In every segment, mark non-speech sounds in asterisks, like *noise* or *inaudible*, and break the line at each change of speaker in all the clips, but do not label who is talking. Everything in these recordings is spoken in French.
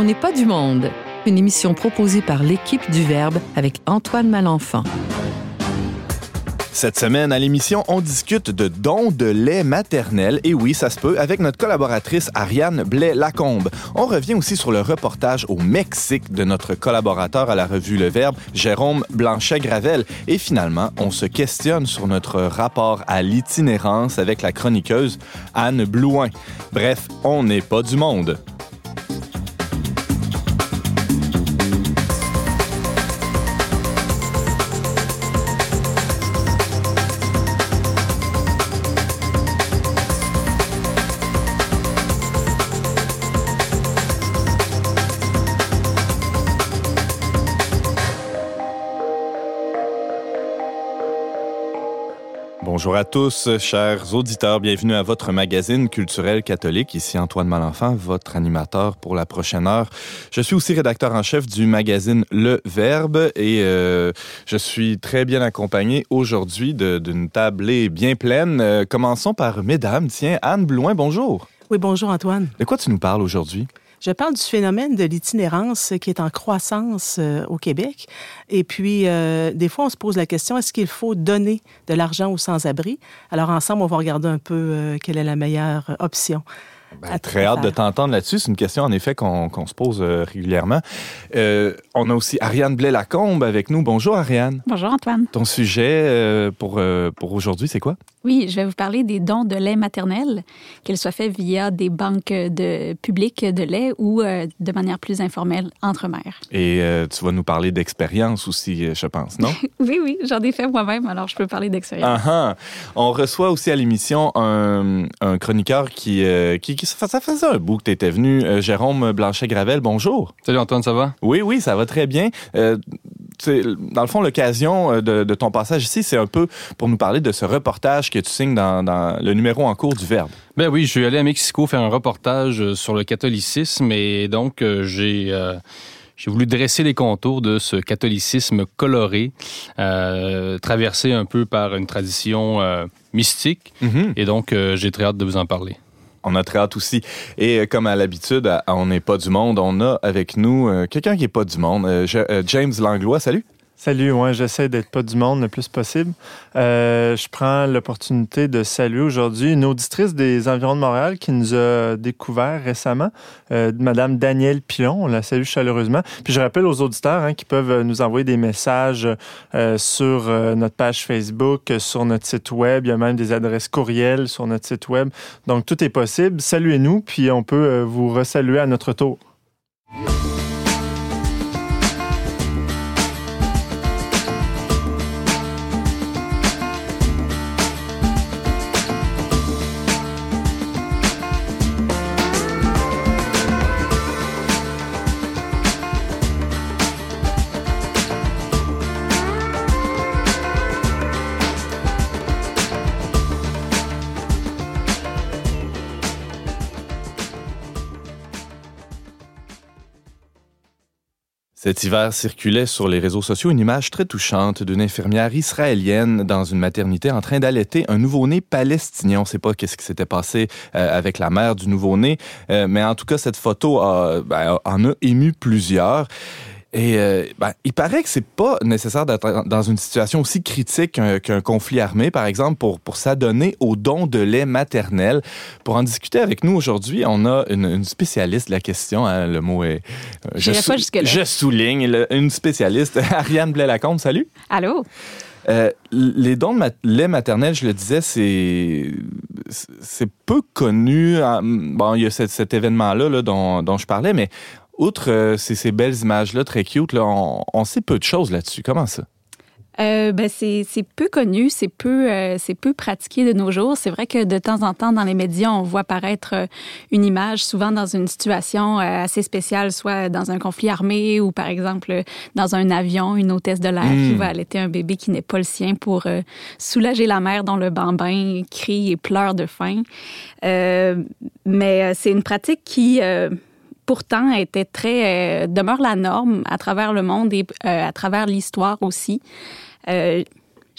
On n'est pas du monde. Une émission proposée par l'équipe du Verbe avec Antoine Malenfant.
Cette semaine, à l'émission, on discute de dons de lait maternel. Et oui, ça se peut, avec notre collaboratrice Ariane Blais-Lacombe. On revient aussi sur le reportage au Mexique de notre collaborateur à la revue Le Verbe, Jérôme Blanchet-Gravel. Et finalement, on se questionne sur notre rapport à l'itinérance avec la chroniqueuse Anne Blouin. Bref, on n'est pas du monde. Bonjour à tous, chers auditeurs. Bienvenue à votre magazine culturel catholique. Ici Antoine Malenfant, votre animateur pour la prochaine heure. Je suis aussi rédacteur en chef du magazine Le Verbe et euh, je suis très bien accompagné aujourd'hui d'une tablée bien pleine. Euh, commençons par mesdames. Tiens, Anne Blouin, bonjour.
Oui, bonjour Antoine.
De quoi tu nous parles aujourd'hui?
Je parle du phénomène de l'itinérance qui est en croissance euh, au Québec. Et puis, euh, des fois, on se pose la question, est-ce qu'il faut donner de l'argent aux sans-abri? Alors, ensemble, on va regarder un peu euh, quelle est la meilleure option.
Ben, très hâte de t'entendre là-dessus. C'est une question, en effet, qu'on se pose euh, régulièrement. Euh, on a aussi Ariane Blais-Lacombe avec nous. Bonjour, Ariane.
Bonjour, Antoine.
Ton sujet euh, pour, pour aujourd'hui, c'est quoi?
Oui, je vais vous parler des dons de lait maternel, qu'ils soient faits via des banques de publiques de lait ou de manière plus informelle entre mères.
Et tu vas nous parler d'expérience aussi, je pense, non? *laughs*
oui, oui, j'en ai fait moi-même, alors je peux parler d'expérience.
Uh On reçoit aussi à l'émission un, un, chroniqueur qui, qui ça faisait un bout que tu étais venu. Euh, Jérôme Blanchet-Gravel, bonjour.
Salut Antoine, ça va?
Oui, oui, ça va très bien. Euh, dans le fond, l'occasion euh, de, ton passage ici, c'est un peu pour nous parler de ce reportage que tu signes dans, le numéro en cours du Verbe.
Ben oui, je suis allé à Mexico faire un reportage sur le catholicisme et donc j'ai... j'ai voulu dresser les contours de ce catholicisme coloré, traversé un peu par une tradition mystique. Mm-hmm. Et donc, j'ai très hâte de vous en parler.
On a très hâte aussi. Et euh, comme à l'habitude, On n'est pas du monde, on a avec nous euh, quelqu'un qui n'est pas du monde. Euh, James Langlois, salut.
Salut, ouais, j'essaie d'être pas du monde le plus possible. Euh, je prends l'opportunité de saluer aujourd'hui une auditrice des environs de Montréal qui nous a découvert récemment, euh, Madame Danielle Pilon. On la salue chaleureusement. Puis je rappelle aux auditeurs hein, qui peuvent nous envoyer des messages euh, sur euh, notre page Facebook, sur notre site web. Il y a même des adresses courriels sur notre site web. Donc tout est possible. Saluez-nous, puis on peut vous resaluer à notre tour.
Cet hiver circulait sur les réseaux sociaux une image très touchante d'une infirmière israélienne dans une maternité en train d'allaiter un nouveau-né palestinien. On ne sait pas qu'est-ce qui s'était passé euh, avec la mère du nouveau-né, euh, mais en tout cas, cette photo ben, en a ému plusieurs. Et euh, ben, il paraît que c'est pas nécessaire d'être dans une situation aussi critique qu'un conflit armé, par exemple, pour, pour s'adonner au don de lait maternel. Pour en discuter avec nous aujourd'hui, on a une, spécialiste de la question. Hein, le mot est...
Euh, je,
je souligne, une spécialiste. *laughs* Ariane Blais-Lacombe, salut.
Allô?
Euh, les dons de lait maternel, je le disais, c'est c'est peu connu. Bon, il y a cet, événement-là là, dont, dont, je parlais, mais outre euh, ces, belles images-là, très cute, là, on, sait peu de choses là-dessus. Comment ça?
Euh, ben c'est peu connu, c'est peu, euh, peu pratiqué de nos jours. C'est vrai que de temps en temps, dans les médias, on voit apparaître une image, souvent dans une situation assez spéciale, soit dans un conflit armé ou, par exemple, dans un avion, une hôtesse de l'air qui hmm. va allaiter un bébé qui n'est pas le sien pour soulager la mère dont le bambin crie et pleure de faim. mais c'est une pratique qui pourtant était très euh, demeure la norme à travers le monde et euh, à travers l'histoire aussi. Euh,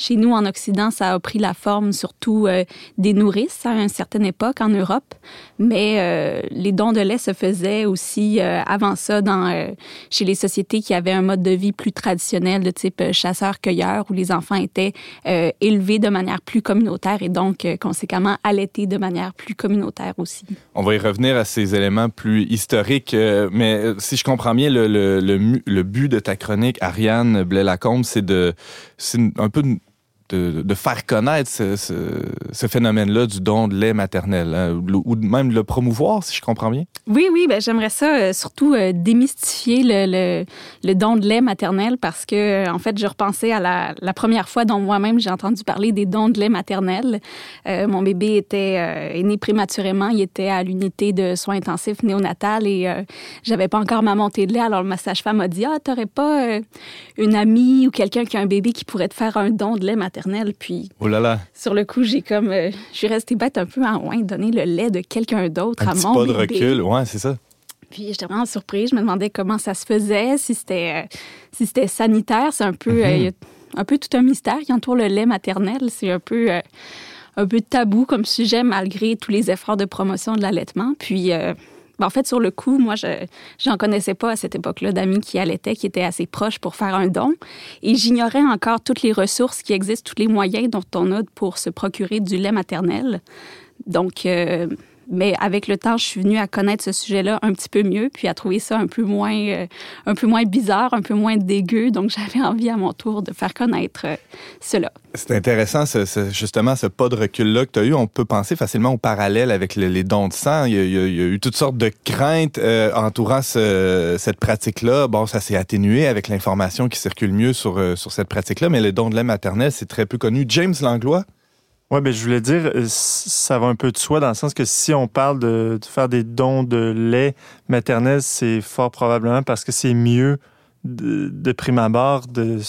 chez nous, en Occident, ça a pris la forme surtout des nourrices à une certaine époque en Europe. Mais les dons de lait se faisaient aussi avant ça dans, chez les sociétés qui avaient un mode de vie plus traditionnel de type chasseur-cueilleur où les enfants étaient élevés de manière plus communautaire et donc conséquemment allaités de manière plus communautaire aussi.
On va y revenir à ces éléments plus historiques, mais si je comprends bien, le, le, le, but de ta chronique, Ariane Blais-Lacombe, c'est de, un peu de, faire connaître ce, phénomène-là du don de lait maternel, hein, ou même le promouvoir, si je comprends bien?
Oui, oui, ben, j'aimerais ça euh, surtout euh, démystifier le, don de lait maternel parce que, en fait, je repensais à la, première fois dont moi-même j'ai entendu parler des dons de lait maternel. Euh, mon bébé était né prématurément, il était à l'unité de soins intensifs néonatal et j'avais pas encore ma montée de lait. Alors, le sage-femme m'a dit Ah, t'aurais pas une amie ou quelqu'un qui a un bébé qui pourrait te faire un don de lait maternel? Puis,
oh là là.
sur le coup, j'ai comme, euh, je suis restée bête un peu en de donner le lait de quelqu'un d'autre à mon
pas
de
recul, ouais, c'est ça.
Puis j'étais vraiment surprise. Je me demandais comment ça se faisait, si c'était, euh, si c'était sanitaire. C'est un peu, euh, mm-hmm. un peu tout un mystère qui entoure le lait maternel. C'est un peu, un peu tabou comme sujet malgré tous les efforts de promotion de l'allaitement. Puis ben, en fait, sur le coup, moi, je n'en connaissais pas à cette époque-là d'amis qui allaitaient, qui étaient assez proches pour faire un don. Et j'ignorais encore toutes les ressources qui existent, tous les moyens dont on a pour se procurer du lait maternel. Donc, euh, mais avec le temps, je suis venue à connaître ce sujet-là un petit peu mieux, puis à trouver ça un peu moins, euh, un peu moins bizarre, un peu moins dégueu. Donc, *laughs* j'avais envie à mon tour de faire connaître euh, cela.
C'est intéressant, justement, ce pas de recul-là que tu as eu. On peut penser facilement au parallèle avec les dons de sang. Il y a, eu toutes sortes de craintes euh, entourant cette pratique-là. Bon, ça s'est atténué avec l'information qui circule mieux sur, sur cette pratique-là, mais les dons de lait maternel, c'est très peu connu. James Langlois,
oui, ben, je voulais dire, euh, ça va un peu de soi dans le sens que si on parle de, faire des dons de lait maternel, c'est fort probablement parce que c'est mieux de, prime abord de,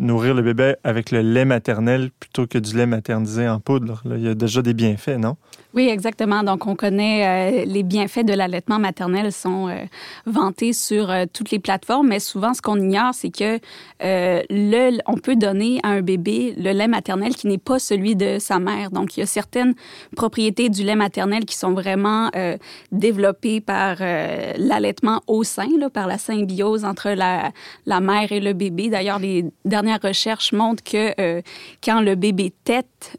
nourrir le bébé avec le lait maternel plutôt que du lait maternisé en poudre. il y a déjà des bienfaits, non?
Oui, exactement. Donc, on connaît euh, les bienfaits de l'allaitement maternel sont euh, vantés sur euh, toutes les plateformes, mais souvent, ce qu'on ignore, c'est que le, on peut donner à un bébé le lait maternel qui n'est pas celui de sa mère. Donc, il y a certaines propriétés du lait maternel qui sont vraiment développées par l'allaitement au sein, là, par la symbiose entre la, la mère et le bébé. D'ailleurs, les dernières recherches montrent que quand le bébé tète,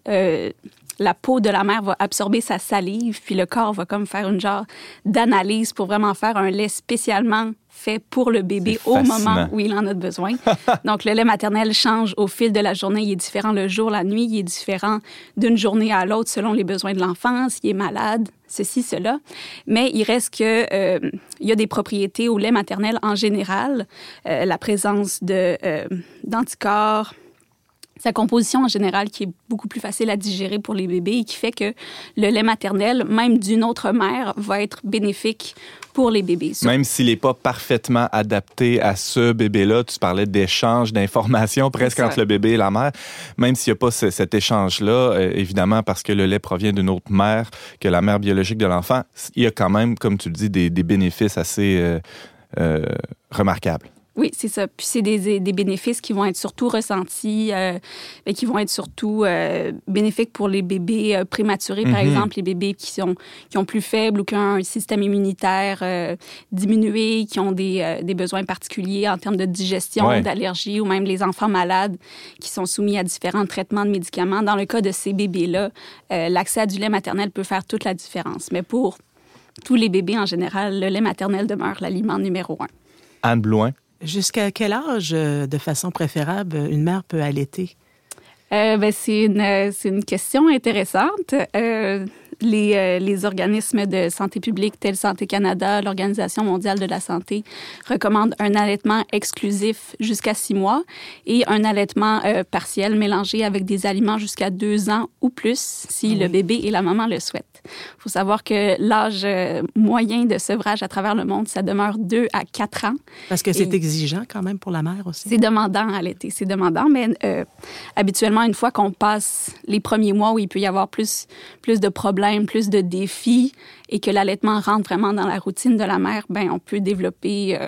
la peau de la mère va absorber sa salive, puis le corps va comme faire une genre d'analyse pour vraiment faire un lait spécialement fait pour le bébé au moment où il en a besoin. *laughs* Donc, le lait maternel change au fil de la journée. Il est différent le jour, la nuit. Il est différent d'une journée à l'autre selon les besoins de l'enfant, s'il est malade, ceci, cela. Mais il reste que euh, il y a des propriétés au lait maternel en général. Euh, la présence de euh, d'anticorps, sa composition en général qui est beaucoup plus facile à digérer pour les bébés et qui fait que le lait maternel, même d'une autre mère, va être bénéfique pour les bébés.
Même s'il n'est pas parfaitement adapté à ce bébé-là, tu parlais d'échange d'informations presque entre le bébé et la mère, même s'il n'y a pas cet échange-là, euh, évidemment parce que le lait provient d'une autre mère que la mère biologique de l'enfant, il y a quand même, comme tu le dis, des, bénéfices assez euh, euh, remarquables.
Oui, c'est ça. Puis c'est des, des, bénéfices qui vont être surtout ressentis, euh, et qui vont être surtout euh, bénéfiques pour les bébés euh, prématurés, par mhm. exemple, les bébés qui sont qui ont plus faible ou qui ont un système immunitaire euh, diminué, qui ont des, des, besoins particuliers en termes de digestion, d'allergie, ou même les enfants malades qui sont soumis à différents traitements de médicaments. Dans le cas de ces bébés-là, l'accès à du lait maternel peut faire toute la différence. Mais pour tous les bébés en général, le lait maternel demeure l'aliment numéro un.
Anne Blouin.
Jusqu'à quel âge, euh, de façon préférable, une mère peut allaiter?
Euh, ben, c'est une, euh, une, question intéressante. Les, euh, les, organismes de santé publique tels Santé Canada, l'Organisation mondiale de la santé recommandent un allaitement exclusif jusqu'à six mois et un allaitement euh, partiel mélangé avec des aliments jusqu'à deux ans ou plus si le bébé et la maman le souhaitent. Il faut savoir que l'âge euh, moyen de sevrage à travers le monde, ça demeure deux à quatre ans.
Parce que c'est exigeant quand même pour la mère aussi.
C'est demandant à allaiter, c'est demandant, mais habituellement, une fois qu'on passe les premiers mois où il peut y avoir plus, plus de problèmes, plus de défis et que l'allaitement rentre vraiment dans la routine de la mère, ben on peut développer. Euh,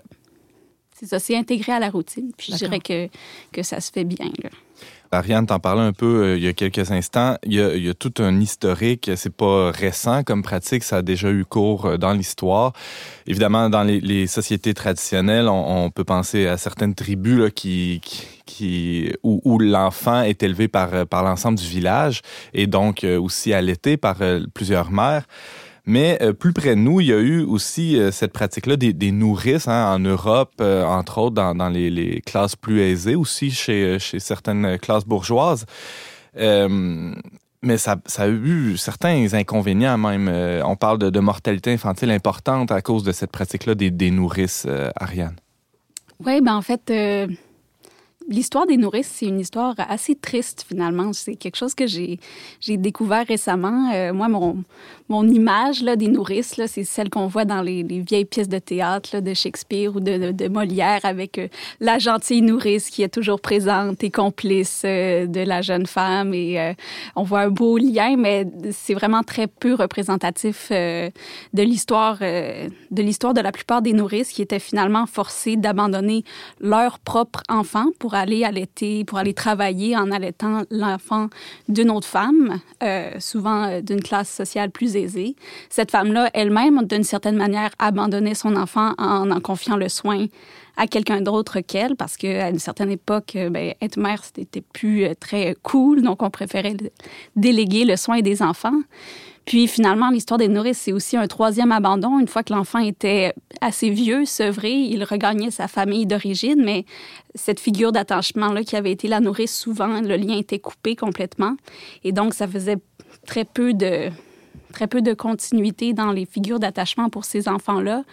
c'est ça, c'est intégré à la routine. Puis je dirais que, que ça se fait bien.
Ariane t'en parlait un peu euh, il y a quelques instants. Il y a, il y a tout un historique. C'est pas récent comme pratique. Ça a déjà eu cours euh, dans l'histoire. Évidemment, dans les, les sociétés traditionnelles, on, on, peut penser à certaines tribus là, qui, qui, qui où, où l'enfant est élevé par, euh, par l'ensemble du village et donc aussi allaité par plusieurs mères. Mais euh, plus près de nous, il y a eu aussi euh, cette pratique-là des, nourrices hein, en Europe, euh, entre autres dans, les, classes plus aisées, aussi chez, certaines classes bourgeoises. mais ça, a eu certains inconvénients même. on parle de, mortalité infantile importante à cause de cette pratique-là des, nourrices, Ariane.
Oui, ben en fait l'histoire des nourrices, c'est une histoire assez triste finalement. C'est quelque chose que j'ai découvert récemment. Moi, mon, mon image là, des nourrices, c'est celle qu'on voit dans les, les, vieilles pièces de théâtre là, de Shakespeare ou de, de, Molière avec euh, la gentille nourrice qui est toujours présente et complice euh, de la jeune femme. Et euh, on voit un beau lien, mais c'est vraiment très peu représentatif de l'histoire de l'histoire de la plupart des nourrices qui étaient finalement forcées d'abandonner leur propre enfant pour aller allaiter, pour aller travailler en allaitant l'enfant d'une autre femme, souvent d'une classe sociale plus Cette femme-là, elle-même, d'une certaine manière, abandonnait son enfant en en confiant le soin à quelqu'un d'autre qu'elle, parce qu'à une certaine époque, euh, ben, être mère, c'était plus euh, très cool, donc on préférait déléguer le soin des enfants. Puis finalement, l'histoire des nourrices, c'est aussi un troisième abandon. Une fois que l'enfant était assez vieux, sevré, il regagnait sa famille d'origine, mais cette figure d'attachement-là qui avait été la nourrice, souvent, le lien était coupé complètement. Et donc, ça faisait très peu de, très peu de continuité dans les figures d'attachement pour ces enfants-là.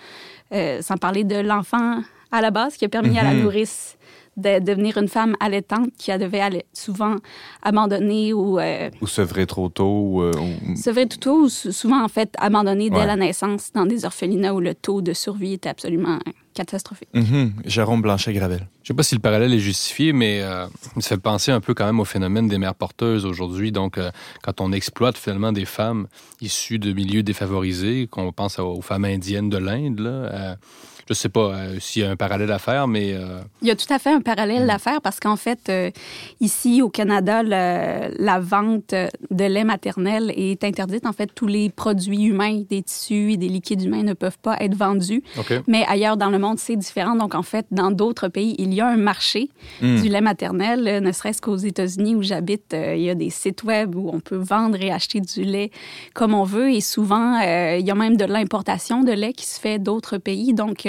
Euh, sans parler de l'enfant à la base qui a permis mm -hmm. à la mhm. nourrice de devenir une femme allaitante qui a devait souvent abandonner ou... Euh,
ou sevrer trop tôt. Ou, euh,
ou... Sevrer tout tôt ou souvent, en fait, abandonner dès ouais. la naissance dans des orphelinats où le taux de survie était absolument catastrophique.
Mm -hmm. Jérôme Blanchet-Gravel.
Je ne sais pas si le parallèle est justifié, mais euh, ça fait penser un peu quand même au phénomène des mères porteuses aujourd'hui. Donc, euh, quand on exploite finalement des femmes issues de milieux défavorisés, qu'on pense aux femmes indiennes de l'Inde, là... Euh, je ne sais pas euh, s'il y a un parallèle à faire, mais... Euh...
Il y a tout à fait un parallèle mmh. à faire parce qu'en fait, euh, ici au Canada, le, la vente de lait maternel est interdite. En fait, tous les produits humains, des tissus et des liquides humains ne peuvent pas être vendus.
Okay.
Mais ailleurs dans le monde, c'est différent. Donc, en fait, dans d'autres pays, il y a un marché mmh. du lait maternel, ne serait-ce qu'aux États-Unis où j'habite, il y a des sites web où on peut vendre et acheter du lait comme on veut. Et souvent, il y a même de l'importation de lait qui se fait d'autres pays. Donc,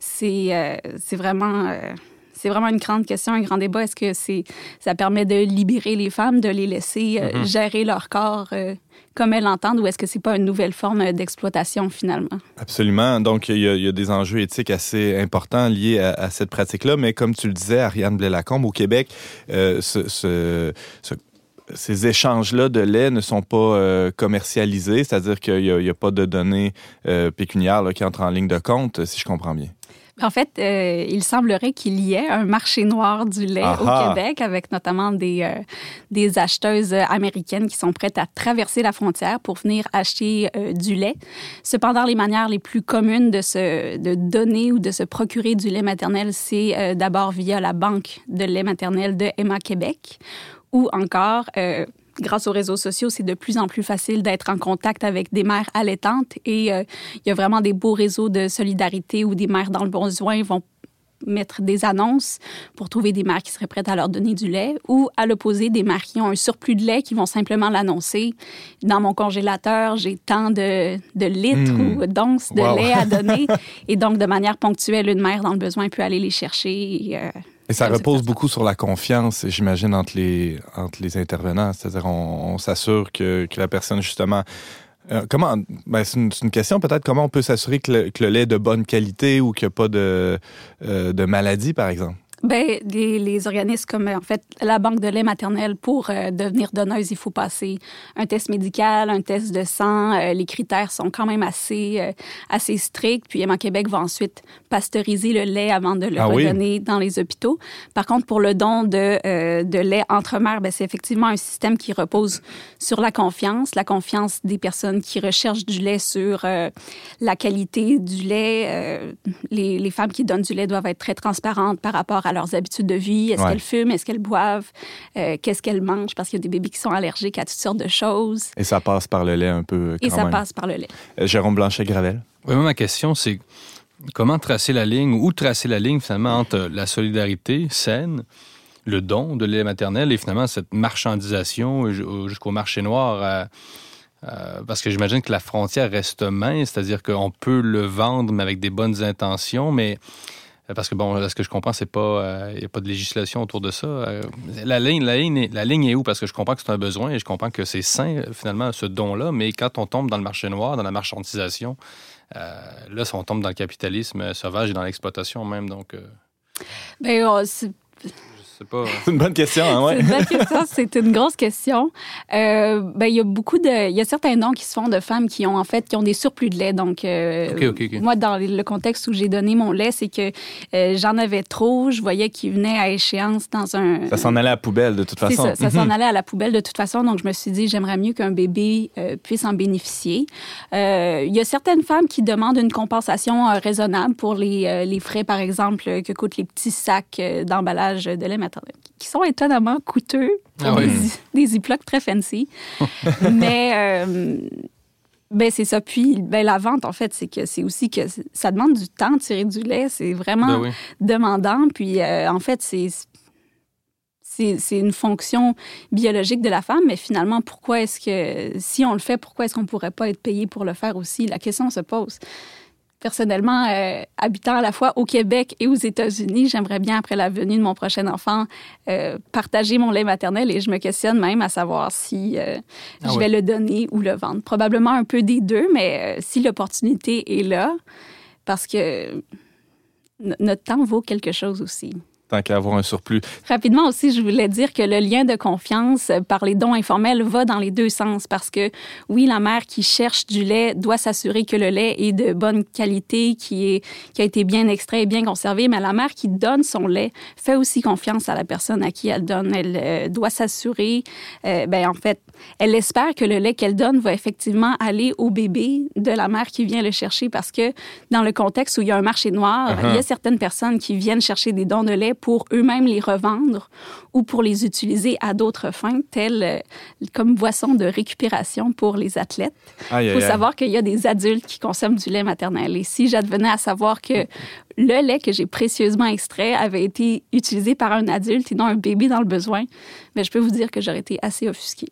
c'est euh, vraiment euh, c'est vraiment une grande question, un grand débat. Est-ce que c'est ça permet de libérer les femmes, de les laisser euh, mm -hmm. gérer leur corps euh, comme elles l'entendent, ou est-ce que c'est pas une nouvelle forme d'exploitation finalement?
Absolument. Donc il y, a, il y, a des enjeux éthiques assez importants liés à, à cette pratique-là, mais comme tu le disais, Ariane Blais-Lacombe, au Québec, ce, ce, ce ces échanges-là de lait ne sont pas euh, commercialisés, c'est-à-dire qu'il n'y a, a, pas de données euh, pécuniaires là, qui entrent en ligne de compte, si je comprends bien.
En fait, euh, il semblerait qu'il y ait un marché noir du lait Aha. au Québec, avec notamment des, euh, des acheteuses américaines qui sont prêtes à traverser la frontière pour venir acheter euh, du lait. Cependant, les manières les plus communes de se de donner ou de se procurer du lait maternel, c'est d'abord via la banque de lait maternel de Emma Québec, ou encore euh, grâce aux réseaux sociaux, c'est de plus en plus facile d'être en contact avec des mères allaitantes et euh, il y a vraiment des beaux réseaux de solidarité où des mères dans le besoin vont mettre des annonces pour trouver des mères qui seraient prêtes à leur donner du lait ou à l'opposé des mères qui ont un surplus de lait qui vont simplement l'annoncer dans mon congélateur j'ai tant de, de litres mmh. ou d'onces de wow. lait à donner *laughs* et donc de manière ponctuelle une mère dans le besoin peut aller les chercher et, euh,
et ça repose beaucoup sur la confiance, j'imagine, entre les, entre les intervenants. C'est-à-dire, on, on s'assure que, que la personne, justement, euh, comment ben, c'est une, une, question peut-être comment on peut s'assurer que, que, le lait est de bonne qualité ou qu'il n'y a pas de, euh, de maladie, par exemple?
Ben, les, les, organismes comme en fait la banque de lait maternel pour euh, devenir donneuse, il faut passer un test médical, un test de sang. Euh, les critères sont quand même assez euh, assez stricts. Puis Emma Québec va ensuite pasteuriser le lait avant de le ah redonner oui? dans les hôpitaux. Par contre, pour le don de, euh, de lait entre mères, ben, c'est effectivement un système qui repose sur la confiance, la confiance des personnes qui recherchent du lait sur euh, la qualité du lait. Euh, les, les femmes qui donnent du lait doivent être très transparentes par rapport à leurs habitudes de vie. Est-ce qu'elles fument? Est-ce qu'elles boivent? Qu'est-ce qu'elles mangent? Parce qu'il y a des bébés qui sont allergiques à toutes sortes de choses.
Et ça passe par le lait un peu.
Quand Et ça passe par le lait.
Jérôme Blanchet-Gravel?
Oui, ma question, c'est comment tracer la ligne, ou tracer la ligne finalement entre la solidarité saine, le don de lait maternel et finalement cette marchandisation jusqu'au marché noir. Euh, euh, parce que j'imagine que la frontière reste mince, c'est-à-dire qu'on peut le vendre, mais avec des bonnes intentions, mais euh, parce que bon, ce que je comprends, c'est pas, il n'y a pas de législation autour de ça. la ligne, la ligne, la ligne est où? Parce que je comprends que c'est un besoin et je comprends que c'est sain finalement ce don-là, mais quand on tombe dans le marché noir, dans la marchandisation, là, on tombe dans le capitalisme sauvage et dans l'exploitation même. Donc,
ben,
C'est *laughs* une bonne question, hein, ouais.
C'est une bonne question, *laughs* c'est une grosse question. Euh, ben, il y a beaucoup de... Il y a certains noms qui se font de femmes qui ont, en fait, qui ont des surplus de lait. Donc, euh, moi, dans le contexte où j'ai donné mon lait, c'est que euh, j'en avais trop. Je voyais qu'il venait à échéance dans un...
Ça s'en allait à la poubelle, de toute façon.
Ça, ça s'en allait à la poubelle, de toute façon. Donc, je me suis dit, j'aimerais mieux qu'un bébé puisse en bénéficier. Il y a certaines femmes qui demandent une compensation raisonnable pour les, les frais, par exemple, que coûtent les petits sacs d'emballage de lait qui sont étonnamment coûteux ah des, ziplocs très fancy. *laughs* Mais euh, ben c'est ça. Puis ben, la vente, en fait, c'est que c'est aussi que ça demande du temps de tirer du lait. C'est vraiment ben demandant. Puis euh, en fait, c'est c'est une fonction biologique de la femme, mais finalement, pourquoi est-ce que, si on le fait, pourquoi est-ce qu'on ne pourrait pas être payé pour le faire aussi? La question se pose personnellement, euh, habitant à la fois au Québec et aux États-Unis, j'aimerais bien, après la venue de mon prochain enfant, euh, partager mon lait maternel et je me questionne même à savoir si euh, ah je vais le donner ou le vendre. Probablement un peu des deux, mais si l'opportunité est là, parce que notre temps vaut quelque chose aussi
tant qu'à avoir un surplus.
Rapidement aussi, je voulais dire que le lien de confiance par les dons informels va dans les deux sens parce que oui, la mère qui cherche du lait doit s'assurer que le lait est de bonne qualité, qui, est, qui a été bien extrait et bien conservé, mais la mère qui donne son lait fait aussi confiance à la personne à qui elle donne. Elle euh, doit s'assurer, euh, ben en fait, elle espère que le lait qu'elle donne va effectivement aller au bébé de la mère qui vient le chercher parce que dans le contexte où il y a un marché noir, uh-huh. il y a certaines personnes qui viennent chercher des dons de lait pour eux-mêmes les revendre ou pour les utiliser à d'autres fins, telles euh, comme boisson de récupération pour les athlètes. Il faut savoir qu'il y a des adultes qui consomment du lait maternel. Et si j'advenais à savoir que le lait que j'ai précieusement extrait avait été utilisé par un adulte et non un bébé dans le besoin, mais ben, je peux vous dire que j'aurais été assez offusquée.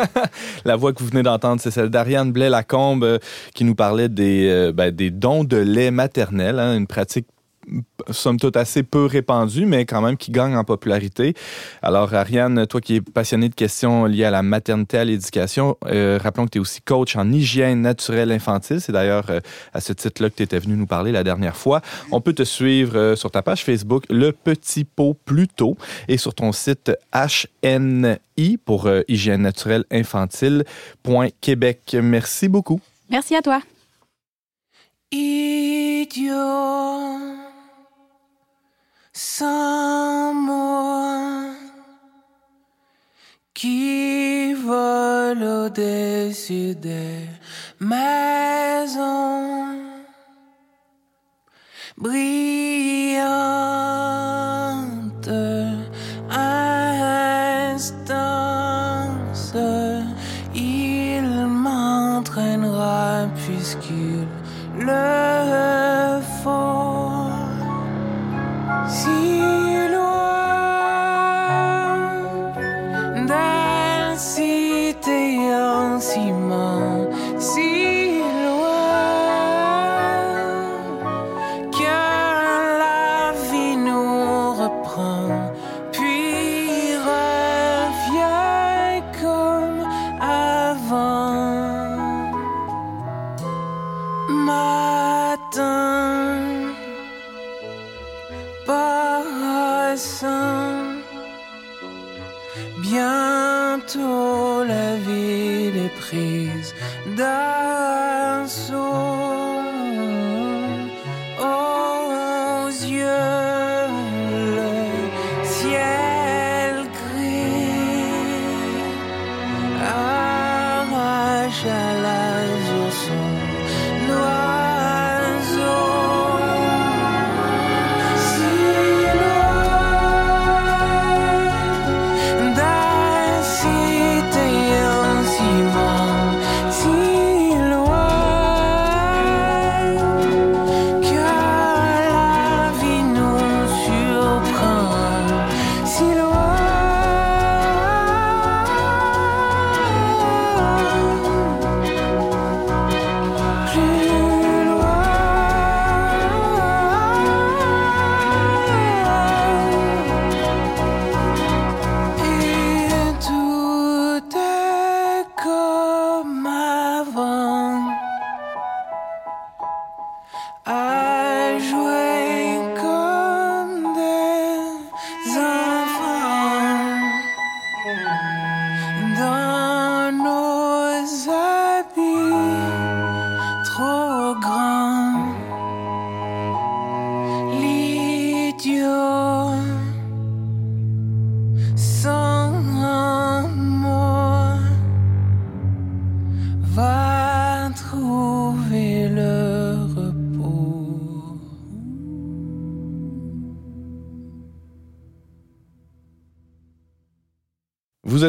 *laughs*
La voix que vous venez d'entendre, c'est celle d'Ariane Blais-Lacombe euh, qui nous parlait des, euh, ben, des dons de lait maternel, hein, une pratique somme toute assez peu répandue, mais quand même qui gagne en popularité. Alors, Ariane, toi qui es passionnée de questions liées à la maternité, à l'éducation, euh, rappelons que tu es aussi coach en hygiène naturelle infantile. C'est d'ailleurs euh, à ce titre-là que tu étais venu nous parler la dernière fois. On peut te suivre euh, sur ta page Facebook Le Petit Pot Pluto et sur ton site HNI pour hygiène naturelle infantile.québec. Merci beaucoup.
Merci à toi.
Idiot moi qui vole au-dessus des maisons brillantes instance il m'entraînera puisqu'il le
Vous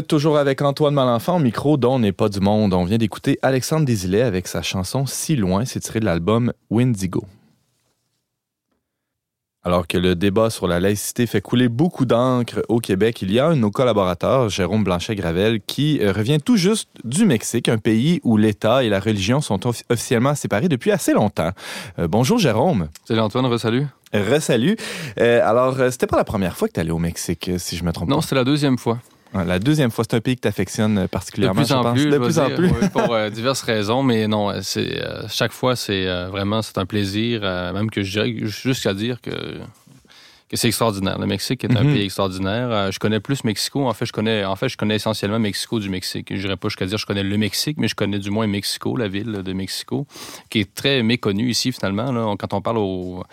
êtes toujours avec Antoine Malenfant, au micro dont n'est pas du monde. On vient d'écouter Alexandre Desilets avec sa chanson Si loin, c'est tiré de l'album Windigo. Alors que le débat sur la laïcité fait couler beaucoup d'encre au Québec, il y a un de nos collaborateurs, Jérôme Blanchet-Gravel, qui euh, revient tout juste du Mexique, un pays où l'État et la religion sont officiellement séparés depuis assez longtemps. Euh, bonjour Jérôme.
Salut Antoine, re-salut.
Re-salut. Euh, alors, c'était pas la première fois que tu allais au Mexique, si je me trompe
non,
pas.
Non, c'était la deuxième fois.
La deuxième fois, c'est un pays que tu affectionnes particulièrement,
de plus en
je pense.
Plus,
de plus en plus.
Oui, pour euh, *laughs* diverses raisons, mais non, c'est euh, chaque fois, c'est euh, vraiment c'est un plaisir, même que je dirais jusqu'à dire que que c'est extraordinaire. Le Mexique est un
Mhm.
pays extraordinaire. Euh, je connais plus Mexico. En fait, je connais, en fait, je connais essentiellement Mexico du Mexique. Je dirais pas jusqu'à dire je connais le Mexique, mais je connais du moins Mexico, la ville de Mexico, qui est très méconnue ici finalement. Là. Quand on parle aux,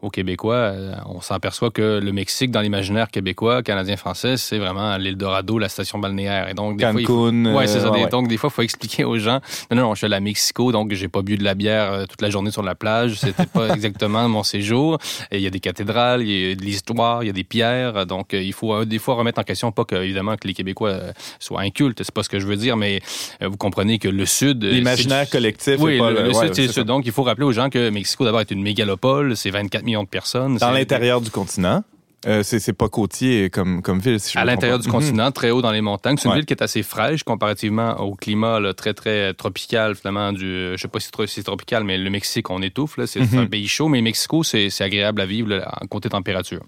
aux Québécois, euh, on s'aperçoit que le Mexique, dans l'imaginaire québécois, canadien, français, c'est vraiment l'île Dorado, la station balnéaire. Et donc, des fois, il faut-
Cancun.
Ouais, ça.
euh,
Des-
ouais.
Donc, des fois, il faut expliquer aux gens non, non, non, je suis allé à Mexico, donc j'ai pas bu de la bière toute la journée sur la plage. C'était pas *laughs* exactement mon séjour. Et il y a des cathédrales, il y a l'histoire, il y a des pierres. Donc, euh, il faut euh, des fois remettre en question, pas que, évidemment, que les Québécois euh, soient incultes, c'est pas ce que je veux dire, mais vous comprenez que le Sud.
L'imaginaire collectif.
Oui,
pas
le, le
ouais,
Sud, c'est
c'est.
Sud. Donc, il faut rappeler aux gens que Mexico, d'abord, est une mégalopole, c'est 24 millions de personnes.
Dans l'intérieur du continent. Euh, c'est pas côtier comme, comme ville, si je
à l'intérieur du continent, très haut dans les montagnes. C'est une
Ouais.
ville qui est assez fraîche comparativement au climat là, très, très tropical, finalement. Du, euh, je sais pas si c'est tropical, mais le Mexique, on étouffe. là. C'est
Mhm.
un pays chaud, mais Mexico, c'est c'est agréable à vivre là, côté température.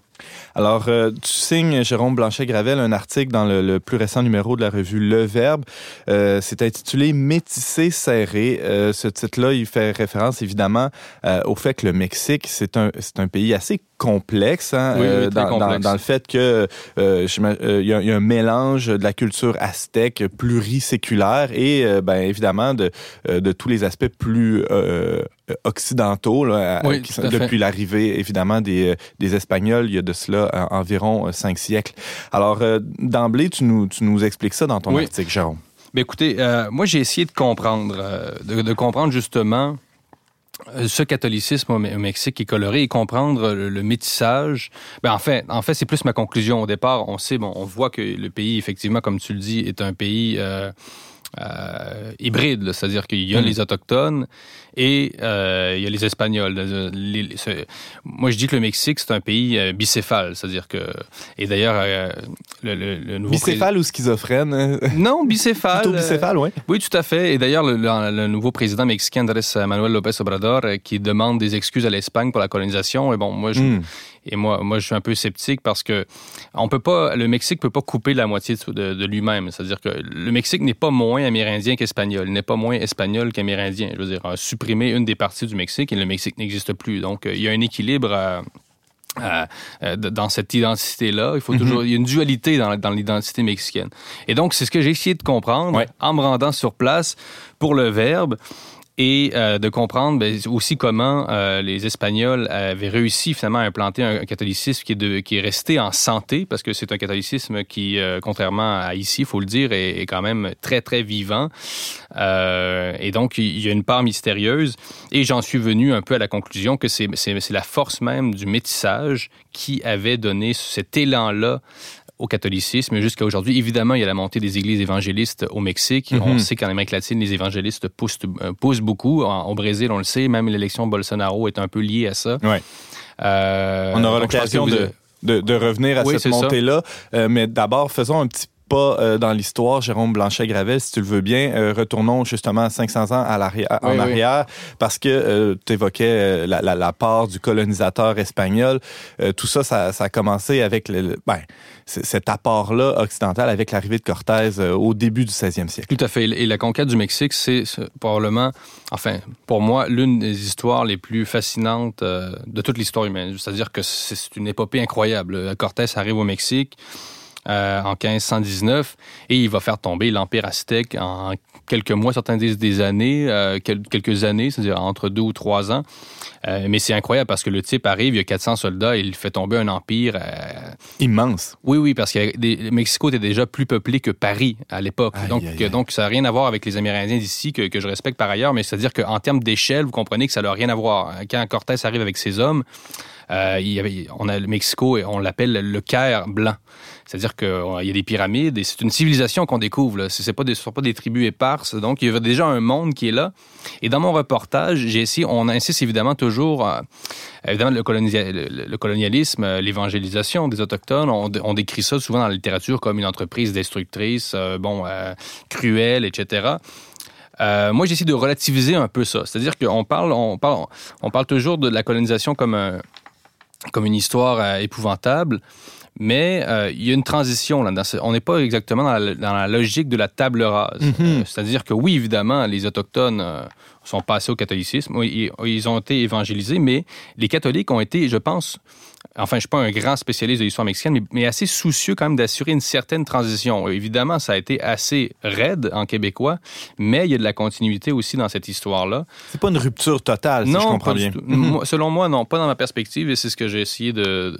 Alors, euh, tu signes, Jérôme Blanchet-Gravel, un article dans le, le plus récent numéro de la revue Le Verbe. Euh, c'est intitulé Métissé serré. Euh, ce titre-là, il fait référence évidemment au fait que le Mexique, c'est un, c'est un pays assez complexe, hein,
Oui,
dans, le fait que il y, a- il y a un mélange de la culture aztèque pluriséculaire et ben évidemment de, de tous les aspects plus occidentaux là,
Oui,
qui
tout
sont-
à fait.
depuis l'arrivée évidemment des, euh, des Espagnols il y a de cela euh, environ euh, cinq siècles. Alors euh, d'emblée tu nous, tu nous expliques ça dans ton
Oui.
article Jérôme.
Mais écoutez, euh, moi, j'ai essayé de comprendre, euh, de, de comprendre justement euh, ce catholicisme au, Me- au Mexique qui est coloré et comprendre le, le métissage. Ben, en fait, en fait c'est plus ma conclusion. Au départ, on sait, bon, on voit que le pays, effectivement, comme tu le dis, est un pays euh, hybride, c'est-à-dire qu'il y a
Mm.
les autochtones et euh, il y a les Espagnols. Les- les- ce- moi, je dis que le Mexique, c'est un pays euh, bicéphale, c'est-à-dire que... Et d'ailleurs, euh, le, le- le nouveau...
Bicéphale ou schizophrène
président- Non, bicéphale.
Plutôt bicéphale, oui.
oui, tout à fait. Et d'ailleurs, le, nouveau président mexicain, Andrés Manuel López Obrador, qui demande des excuses à l'Espagne pour la colonisation. Et bon, moi, je,
Mm.
Et moi, moi, je suis un peu sceptique parce que on peut pas, le Mexique peut pas couper la moitié de, lui-même. C'est-à-dire que le Mexique n'est pas moins amérindien qu'espagnol, il n'est pas moins espagnol qu'amérindien. Je veux dire, supprimer une des parties du Mexique et le Mexique n'existe plus. Donc, euh, il y a un équilibre. à- euh, dans cette identité-là. Il faut
Mhm.
toujours, il y a une dualité dans, dans l'identité mexicaine. Et donc, c'est ce que j'ai essayé de comprendre
Ouais.
en me rendant sur place pour le verbe et euh, de comprendre ben, aussi comment euh, les Espagnols avaient réussi finalement à implanter un, catholicisme qui est, de, qui est resté en santé, parce que c'est un catholicisme qui, euh, contrairement à ici, il faut le dire, est, est quand même très, très vivant. Euh, et donc, il y a une part mystérieuse. Et j'en suis venu un peu à la conclusion que c'est la force même du métissage qui avait donné cet élan-là au catholicisme jusqu'à aujourd'hui. Évidemment, il y a la montée des églises évangélistes au Mexique.
Mhm.
On sait qu'en Amérique latine, les évangélistes poussent, euh, poussent beaucoup. En- au Brésil, on le sait, même l'élection Bolsonaro est un peu liée à ça.
Ouais.
Euh,
On aura l'occasion de, de, de revenir à
Oui,
cette montée-là. Euh, mais d'abord, faisons un petit pas euh, dans l'histoire, Jérôme Blanchet-Gravel, si tu le veux bien. Euh, retournons justement à 500 ans à en
Oui, oui.
arrière, parce que tu évoquais la, la, la part du colonisateur espagnol. Tout ça, ça, ça a commencé avec le, le- ben, cet apport-là occidental avec l'arrivée de Cortés euh, au début du 16e siècle.
Tout à fait. Et la conquête du Mexique, c'est probablement, enfin, pour moi, l'une des histoires les plus fascinantes euh, de toute l'histoire humaine. C'est-à-dire que c'est une épopée incroyable. Cortés arrive au Mexique euh, en 1519 et il va faire tomber l'Empire aztèque en quelques mois, certains disent des années, euh, quel- quelques années, c'est-à-dire entre deux ou trois ans. Euh, mais c'est incroyable parce que le type arrive, il y a 400 soldats, il fait tomber un empire. euh,
Immense.
oui, oui, parce que des- Mexico était déjà plus peuplé que Paris à l'époque. Donc,
aïe.
donc, ça n'a rien à voir avec les Amérindiens d'ici, que, que je respecte par ailleurs, mais c'est-à-dire qu'en termes d'échelle, vous comprenez que ça n'a rien à voir. Quand Cortés arrive avec ses hommes, Euh, avait, on a le Mexico, on l'appelle le Caire blanc. C'est-à-dire qu'il y a des pyramides et c'est une civilisation qu'on découvre. Ce ne pas des, sont pas des tribus éparses. Donc, il y a déjà un monde qui est là. Et dans mon reportage, j'ai on insiste évidemment toujours, euh, évidemment, le, colonialisme, euh, l'évangélisation des Autochtones. On, décrit ça souvent dans la littérature comme une entreprise destructrice, euh, bon, cruelle, etc. moi, j'essaie de relativiser un peu ça. C'est-à-dire qu'on parle, on parle, on parle toujours de la colonisation comme, comme une histoire épouvantable. Mais euh, il y a une transition là. on n'est pas exactement dans la, logique de la table rase. Mhm. Euh, c'est-à-dire que oui, évidemment, les autochtones euh, sont passés au catholicisme, ils, ils, ont été évangélisés, mais les catholiques ont été, je pense, enfin, je ne suis pas un grand spécialiste de l'histoire mexicaine, mais, assez soucieux quand même d'assurer une certaine transition. Évidemment, ça a été assez raide en québécois, mais il y a de la continuité aussi dans cette histoire-là.
C'est pas une rupture totale, si je comprends bien. *laughs*
selon moi, non, pas dans ma perspective, et c'est ce que j'ai essayé de,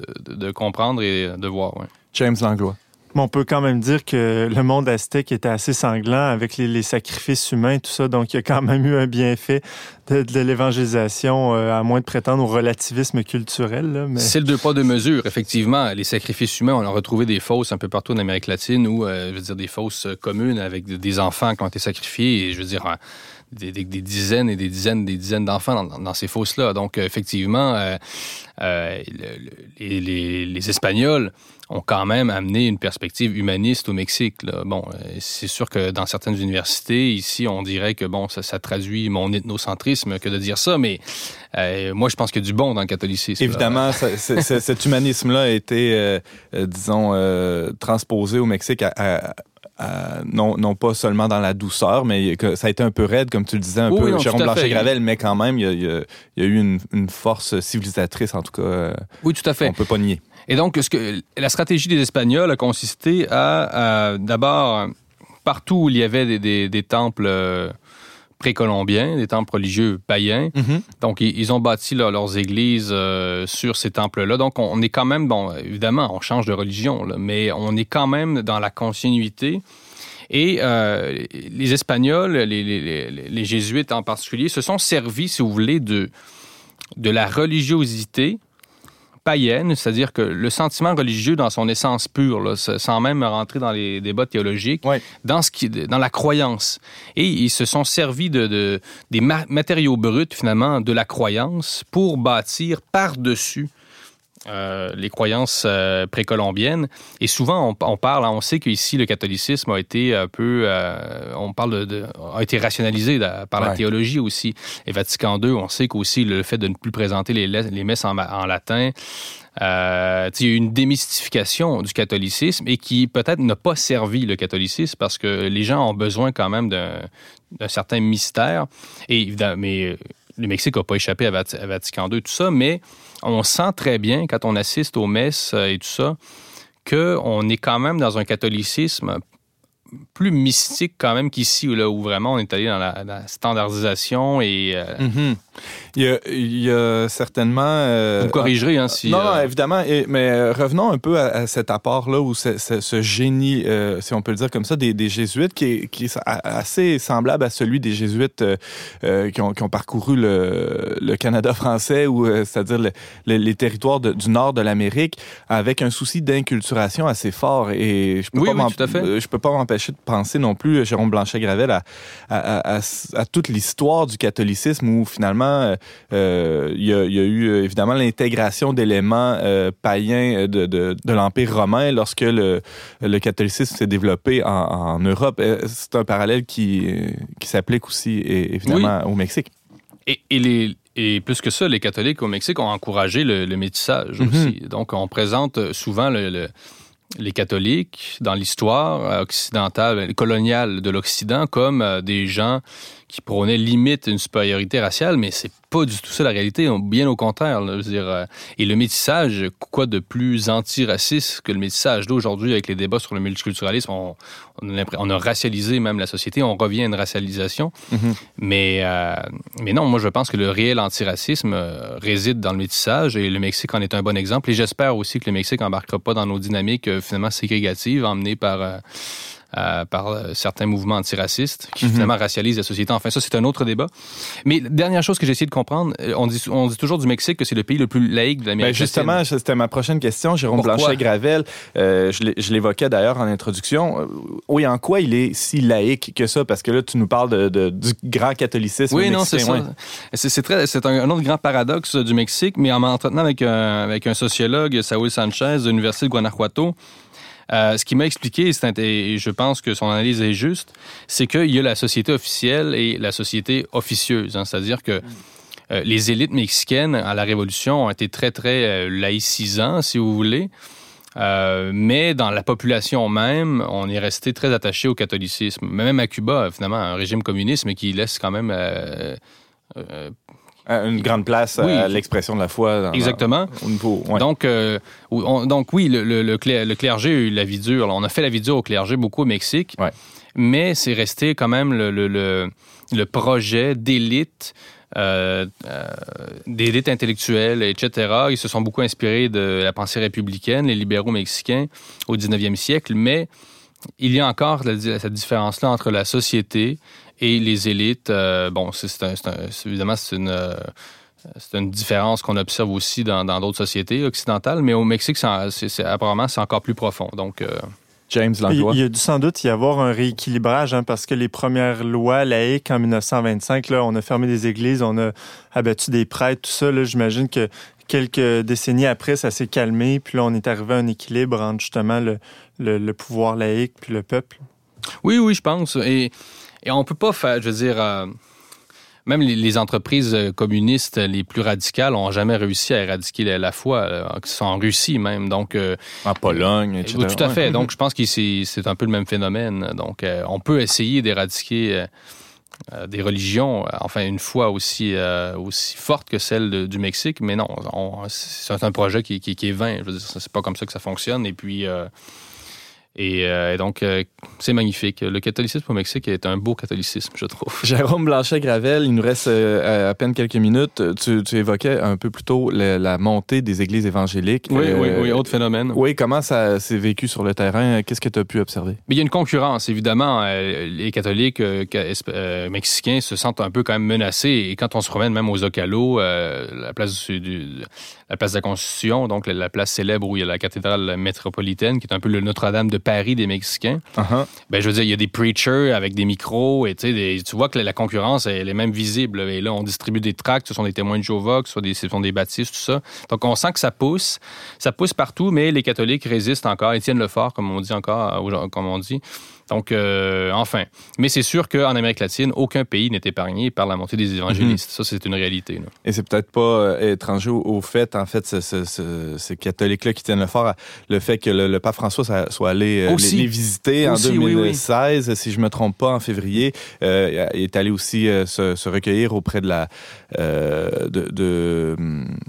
comprendre et de voir.
James Langlois
on peut quand même dire que le monde aztèque était assez sanglant avec les, sacrifices humains, tout ça. Donc, il y a quand même eu un bienfait de, l'évangélisation, euh, à moins de prétendre au relativisme culturel.
C'est le deux pas, deux mesures. Effectivement, les sacrifices humains, on a retrouvé des fosses un peu partout en Amérique latine, ou, euh, je veux dire, des fosses communes avec des enfants qui ont été sacrifiés. Et, je veux dire, des, dizaines et des dizaines des dizaines d'enfants dans, ces fosses-là. Donc, effectivement, euh, les, les Espagnols ont quand même amené une perspective humaniste au Mexique. Bon, euh, c'est sûr que dans certaines universités, ici, on dirait que bon, ça, traduit mon ethnocentrisme que de dire ça, mais euh, moi, je pense qu'il y a du bon dans le catholicisme.
Évidemment, *laughs* cet humanisme-là a été, euh, disons, transposé au Mexique non, non pas seulement dans la douceur, mais que ça a été un peu raide, comme tu le disais, un peu Jérôme Blanchet-Gravel, mais quand même, il y a, eu une, une, force civilisatrice, en tout cas.
Oui, tout à fait.
On peut pas nier.
Et donc, ce que, la stratégie des Espagnols a consisté à, d'abord, partout où il y avait des, temples euh, précolombiens, des temples religieux païens. Mm-hmm. Donc, ils, ont bâti leurs églises euh, sur ces temples-là. Donc, on est quand même, bon, évidemment, on change de religion, mais on est quand même dans la continuité. Et euh, les Espagnols, les, les, Jésuites en particulier, se sont servis, si vous voulez, de, de la religiosité païenne, c'est-à-dire que le sentiment religieux dans son essence pure, sans même rentrer dans les débats théologiques, dans, ce qui, dans la croyance. Et ils se sont servis de, des matériaux bruts, finalement, de la croyance pour bâtir par-dessus euh, les croyances euh, précolombiennes. Et souvent, on, parle, hein, on sait qu'ici, le catholicisme a été un peu, euh, on parle de, a été rationalisé par la théologie aussi. Et Vatican II, on sait qu'aussi le fait de ne plus présenter les, les messes en, en latin, euh, il y a eu une démystification du catholicisme et qui peut-être n'a pas servi le catholicisme parce que les gens ont besoin quand même d'un certain mystère. Et mais le Mexique n'a pas échappé à, Vatican II, tout ça, mais on sent très bien quand on assiste aux messes euh, et tout ça qu'on est quand même dans un catholicisme plus mystique quand même qu'ici, là, où vraiment on est allé dans la, standardisation et... Euh,
mm-hmm. il, y a, certainement... Euh,
Vous corrigerez, hein, si...
Non, non évidemment, mais euh, revenons un peu à, cet apport-là, ou ce, génie, si on peut le dire comme ça, des, jésuites, qui est, qui est, assez semblable à celui des jésuites qui ont, qui, ont, parcouru le, le Canada français, ou c'est-à-dire les territoires du nord de l'Amérique, avec un souci d'inculturation assez fort. Et je peux
oui, oui, tout à fait.
Je peux pas m'empêcher de penser non plus, euh, Jérôme Blanchet-Gravel, à, à, toute l'histoire du catholicisme où finalement, euh, euh, il y, a, eu évidemment l'intégration d'éléments païens de, de, l'Empire romain lorsque le, le catholicisme s'est développé en, Europe. C'est un parallèle qui, qui s'applique aussi évidemment au Mexique.
Et, et, les, et plus que ça, les catholiques au Mexique ont encouragé le, métissage mm-hmm. aussi. Donc, on présente souvent le les catholiques dans l'histoire occidentale, coloniale de l'Occident comme euh, des gens qui prônaient limite une supériorité raciale, mais c'est pas du tout ça la réalité, bien au contraire. dire, euh, et le métissage, quoi de plus antiraciste que le métissage d'aujourd'hui avec les débats sur le multiculturalisme, on, on, a, racialisé même la société, on revient à une racialisation. Mm-hmm. mais, euh, mais non, moi je pense que le réel antiracisme euh, réside dans le métissage et le Mexique en est un bon exemple. Et j'espère aussi que le Mexique embarquera pas dans nos dynamiques finalement ségrégatives emmenées par euh, par euh, certains mouvements antiracistes qui finalement racialisent la société. Enfin, ça, c'est un autre débat. Mais dernière chose que j'ai essayé de comprendre, euh, on dit, on dit toujours du Mexique que c'est le pays le plus laïque de l'Amérique
Ben justement, c'était ma prochaine question. Jérôme? Blanchet-Gravel, euh, je l'évoquais d'ailleurs en introduction. Oui, en quoi il est si laïque que ça? Parce que là, tu nous parles de, de- du grand catholicisme
Oui, non, c'est ça. c'est un, un autre grand paradoxe du Mexique, mais en m'entretenant avec un, avec un sociologue, Saúl Sanchez, de l'Université de Guanajuato, euh, ce qui m'a expliqué, et je pense que son analyse est juste, c'est qu'il y a la société officielle et la société officieuse. hein. C'est-à-dire que euh, les élites mexicaines à la Révolution ont été très, très euh, laïcisants, si vous voulez. Mais dans la population même, on est resté très attaché au catholicisme. Même à Cuba, finalement, un régime communiste, mais qui laisse quand même
Une grande place
Oui.
à l'expression de la foi. dans-
Exactement.
au niveau, ouais.
Donc, euh, on- donc oui, le, clergé a eu la vie dure. On a fait la vie dure au clergé beaucoup au Mexique,
Ouais.
mais c'est resté quand même le, le- le- le projet d'élite, euh, euh, d'élite intellectuelle, etc. Ils se sont beaucoup inspirés de la pensée républicaine, les libéraux mexicains au 19e siècle, mais il y a encore la- cette différence-là entre la société et les élites. Euh, bon, c'est évidemment, c'est une... euh, c'est une différence qu'on observe aussi dans dans d'autres sociétés occidentales, mais au Mexique, c'est apparemment, c'est encore plus profond. Donc, euh,
James
Il,
Langlois.
il y a dû sans doute y avoir un rééquilibrage, hein, parce que les premières lois laïques en 1925, là, on a fermé des églises, on a abattu des prêtres, tout ça. là, J'imagine que quelques décennies après, ça s'est calmé, puis là, on est arrivé à un équilibre entre justement le, le- le pouvoir laïque puis le peuple.
Oui, oui, je pense. Et, et on peut pas faire, je veux dire, euh, même les, les entreprises euh, communistes les plus radicales ont jamais réussi à éradiquer la, la foi, euh, qui sont en Russie même. Donc, euh,
en Pologne, etc.
tout à fait. Donc, je pense que c'est un peu le même phénomène. Donc, euh, on peut essayer d'éradiquer des religions, enfin, une foi aussi, euh, aussi forte que celle de- du Mexique, mais non, on- c'est un projet qui, qui- qui est vain. Je veux dire, c'est pas comme ça que ça fonctionne. Et puis, euh, et, euh, et donc, euh, c'est magnifique. Le catholicisme au Mexique est un beau catholicisme, je trouve. *laughs*
Jérôme Blanchet-Gravel, il nous reste euh, à peine quelques minutes. Tu, tu évoquais un peu plus tôt la montée des églises évangéliques.
Oui, oui, oui, autre phénomène.
Oui, comment ça s'est vécu sur le terrain? Qu'est-ce que tu as pu observer?
Mais il y a une concurrence, évidemment. Les catholiques mexicains se sentent un peu quand même menacés. Et quand on se promène même aux Zocalo, la, place du, du- la place de la Constitution, donc la, la place célèbre où il y a la cathédrale métropolitaine, qui est un peu le Notre-Dame de Paris des Mexicains,
Uh-huh.
ben, je veux dire, il y a des preachers avec des micros. Et des- tu vois que la, concurrence, elle est même visible. Et là, on distribue des tracts, ce sont des témoins de Jéhovah, ce soit des, ce sont des baptistes, tout ça. Donc, on sent que ça pousse. Ça pousse partout, mais les catholiques résistent encore, ils tiennent le fort, comme on dit encore, aux- comme on dit. Donc, euh, enfin. Mais c'est sûr qu'en Amérique latine, aucun pays n'est épargné par la montée des évangélistes. Ça, c'est une réalité. là.
Et c'est peut-être pas euh, étranger au, fait, en fait, ce- ce- ce- ces catholiques-là qui tiennent le fort, à le fait que le, le pape François soit allé euh,
Aussi.
les, les visiter
Aussi,
en
oui, oui.
2016, si je me trompe pas, en février. Euh, il est allé aussi se, se recueillir auprès de la, euh, de, de,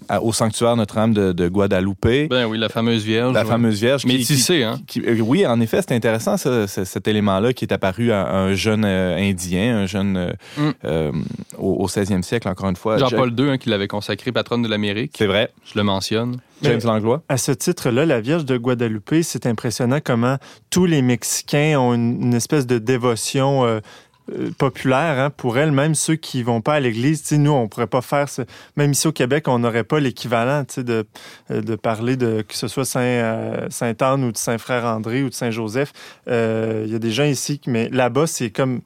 à- au sanctuaire Notre-Dame de, de Guadalupe,
Ben oui, la fameuse Vierge.
la
ouais.
fameuse Vierge. qui-
Métissée, hein?
qui- euh, oui, en effet, c'est intéressant ça, ce- cet élément-là qui est apparu à un jeune euh, Indien, un jeune euh,
Mm.
euh, au, au 16e siècle, encore une fois.
Jean-Paul II, hein, qui l'avait consacré patronne de l'Amérique.
C'est vrai.
Je le mentionne.
James Langlois.
À ce titre-là, la Vierge de Guadalupe, c'est impressionnant comment tous les Mexicains ont une, une espèce de dévotion euh, populaire hein, pour elle, même ceux qui vont pas à l'église. Nous, on pourrait pas faire ce... Même ici au Québec, on n'aurait pas l'équivalent euh, de parler de que ce soit Saint, euh, Sainte-Anne ou de Saint-Frère André ou de Saint-Joseph. Euh, Il y a des gens ici, mais là-bas, c'est comme...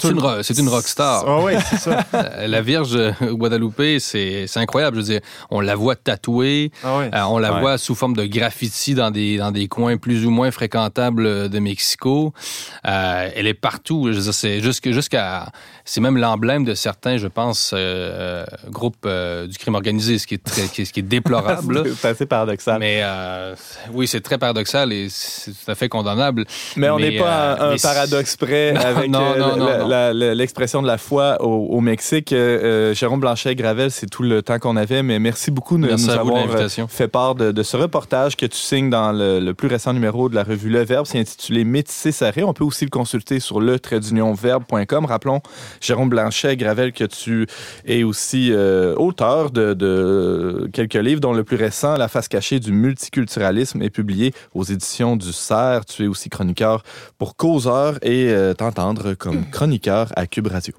C'est une, ro- c'est une rockstar.
Ah oui, c'est ça. *laughs*
Euh, La Vierge euh, Guadalupe, c'est c'est incroyable. Je veux dire, on la voit tatouée,
Ah ouais.
euh, on la
Ouais.
voit sous forme de graffiti dans des, dans des coins plus ou moins fréquentables de Mexico. Euh, elle est partout. Je veux dire, c'est jusque- jusqu'à, c'est même l'emblème de certains, je pense, euh, groupes euh, du crime organisé, ce qui est très, qui est, ce qui est déplorable. *laughs*
c'est assez paradoxal. Mais,
euh, oui, c'est très paradoxal et c'est tout à fait condamnable.
on
mais,
n'est pas à
euh,
un
c'est-
paradoxe près *laughs*
Non,
avec
non,
euh, la- l'expression de la foi au, au Mexique. Euh, euh, Jérôme Blanchet-Gravel, c'est tout le temps qu'on avait, mais merci beaucoup de
Merci
nous avoir euh, fait part de, de ce reportage que tu signes dans le, le plus récent numéro de la revue Le Verbe. C'est intitulé Métissé Sarré. On peut aussi le consulter sur le verbe.com. Rappelons, Jérôme Blanchet-Gravel, que tu es aussi euh, auteur de, de quelques livres, dont le plus récent, La face cachée du multiculturalisme, est publié aux éditions du CERF. Tu es aussi chroniqueur pour Causeur et euh, t'entendre comme chroniqueur à Cube Radio.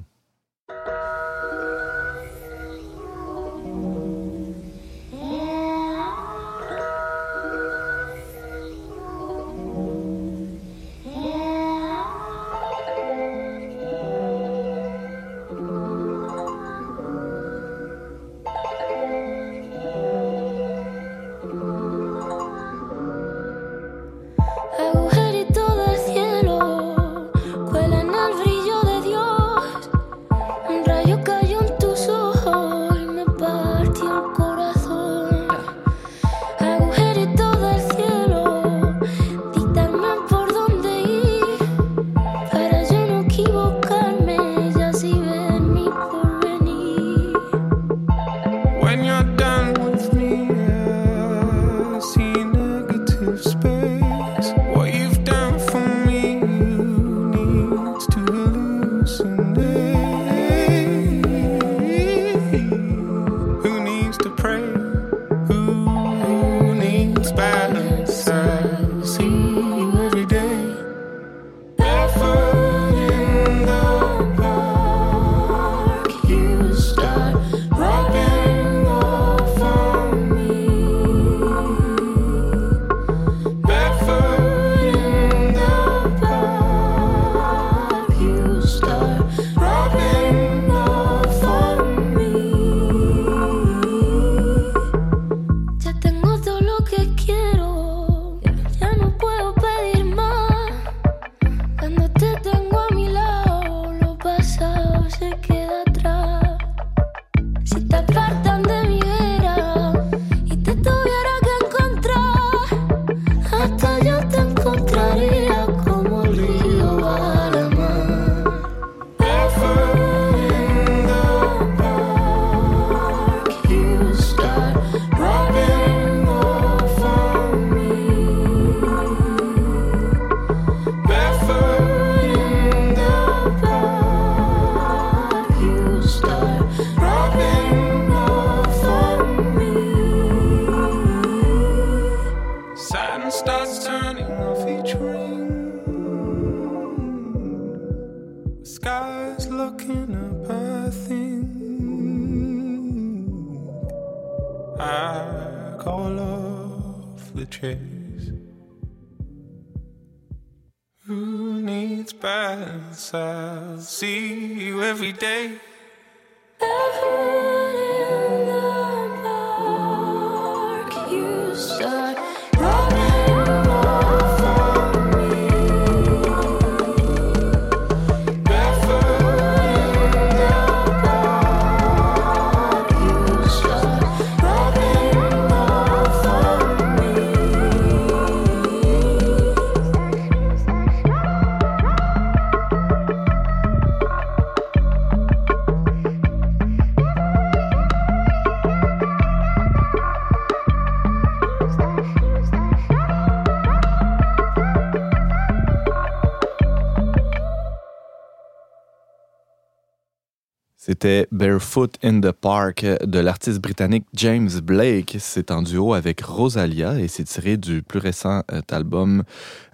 C'était Barefoot in the Park de l'artiste britannique James Blake. C'est en duo avec Rosalia et c'est tiré du plus récent euh, album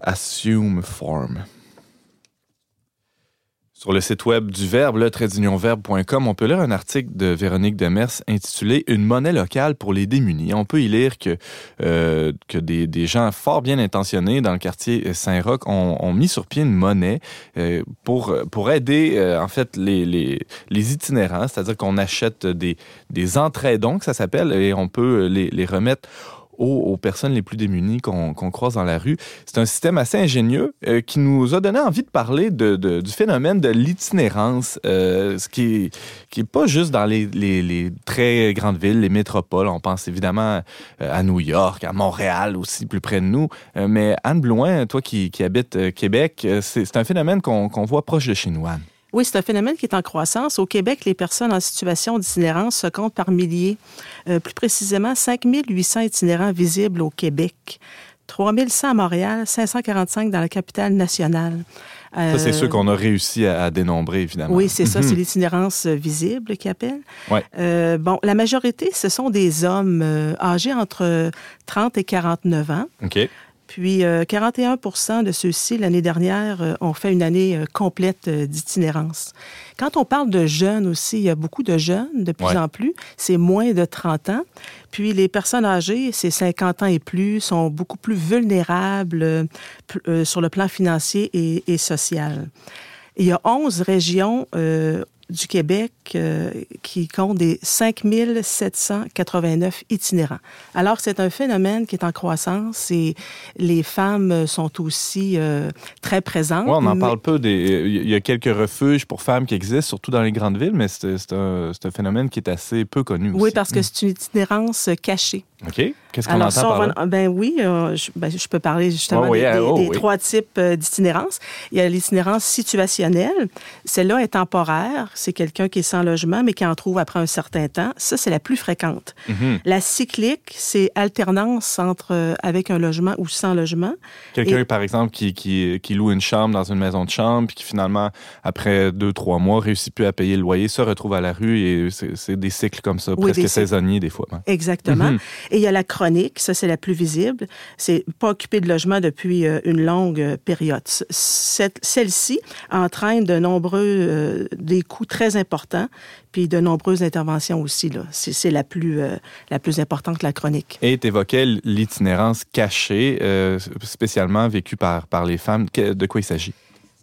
Assume Form. Sur le site web du Verbe, le on peut lire un article de Véronique Demers intitulé Une monnaie locale pour les démunis. On peut y lire que, euh, que des, des gens fort bien intentionnés dans le quartier Saint-Roch ont, ont mis sur pied une monnaie euh, pour, pour aider euh, en fait les, les, les itinérants, c'est-à-dire qu'on achète des, des entraidons, que ça s'appelle, et on peut les, les remettre aux, personnes les plus démunies qu'on croise dans la rue. C'est un système assez ingénieux euh, qui nous a donné envie de parler du phénomène de l'itinérance, euh, ce qui est, qui est pas juste dans les, très grandes villes, les métropoles. On pense évidemment euh, à New York, à Montréal aussi, plus près de nous. Mais Anne Blouin, toi qui, habites Québec, c'est un phénomène qu'on qu'on voit proche de chez nous, Anne.
Oui, c'est un phénomène qui est en croissance. Au Québec, les personnes en situation d'itinérance se comptent par milliers. Euh, plus précisément, 5800 itinérants visibles au Québec. 3100 à Montréal, 545 dans la capitale nationale.
Ça, c'est
Euh,
ceux qu'on a réussi à, à dénombrer, évidemment.
Oui, c'est ça,
Mhm.
c'est l'itinérance euh, visible qui appelle.
Ouais.
Euh, bon, la majorité, ce sont des hommes euh, âgés entre 30 et 49 ans.
OK.
Puis euh, 41% de ceux-ci, l'année dernière, euh, ont fait une année euh, complète euh, d'itinérance. Quand on parle de jeunes aussi, il y a beaucoup de jeunes, de plus
Ouais.
en plus. C'est moins de 30 ans. Puis les personnes âgées, c'est 50 ans et plus, sont beaucoup plus vulnérables euh, euh, sur le plan financier et, et social. Il y a 11 régions euh, du Québec euh, qui comptent des 5 789 itinérants. Alors, c'est un phénomène qui est en croissance et les femmes sont aussi euh, très présentes.
Ouais, on en
mais-
parle peu. Des... Il y a quelques refuges pour femmes qui existent, surtout dans les grandes villes, mais c'est un, phénomène qui est assez peu connu aussi.
Oui, parce que c'est une itinérance cachée.
OK. Qu'est-ce qu'on entend
ça, va- ben oui, euh, je, ben, je peux parler justement
Oh oui,
des, des-
oh
des trois types euh, d'itinérance. Il y a l'itinérance situationnelle. Celle-là est temporaire. C'est quelqu'un qui est sans logement, mais qui en trouve après un certain temps. Ça, c'est la plus fréquente.
Mhm.
La cyclique, c'est alternance entre euh, avec un logement ou sans logement.
Quelqu'un,
Et-
par exemple, qui, qui, qui loue une chambre dans une maison de chambre, puis qui finalement, après deux, trois mois, réussit plus à payer le loyer, se retrouve à la rue et c'est des cycles comme ça,
Oui,
presque saisonniers des fois. ouais.
Exactement.
Mhm.
Et il y a la chronique, ça c'est la plus visible. C'est pas occupé de logement depuis euh, une longue euh, période. Celle-ci entraîne de nombreux, euh, des coûts très importants, puis de nombreuses interventions aussi. C'est la plus, la plus importante, la chronique.
Et tu évoquais l'itinérance cachée, spécialement vécue par, par les femmes. De quoi il s'agit?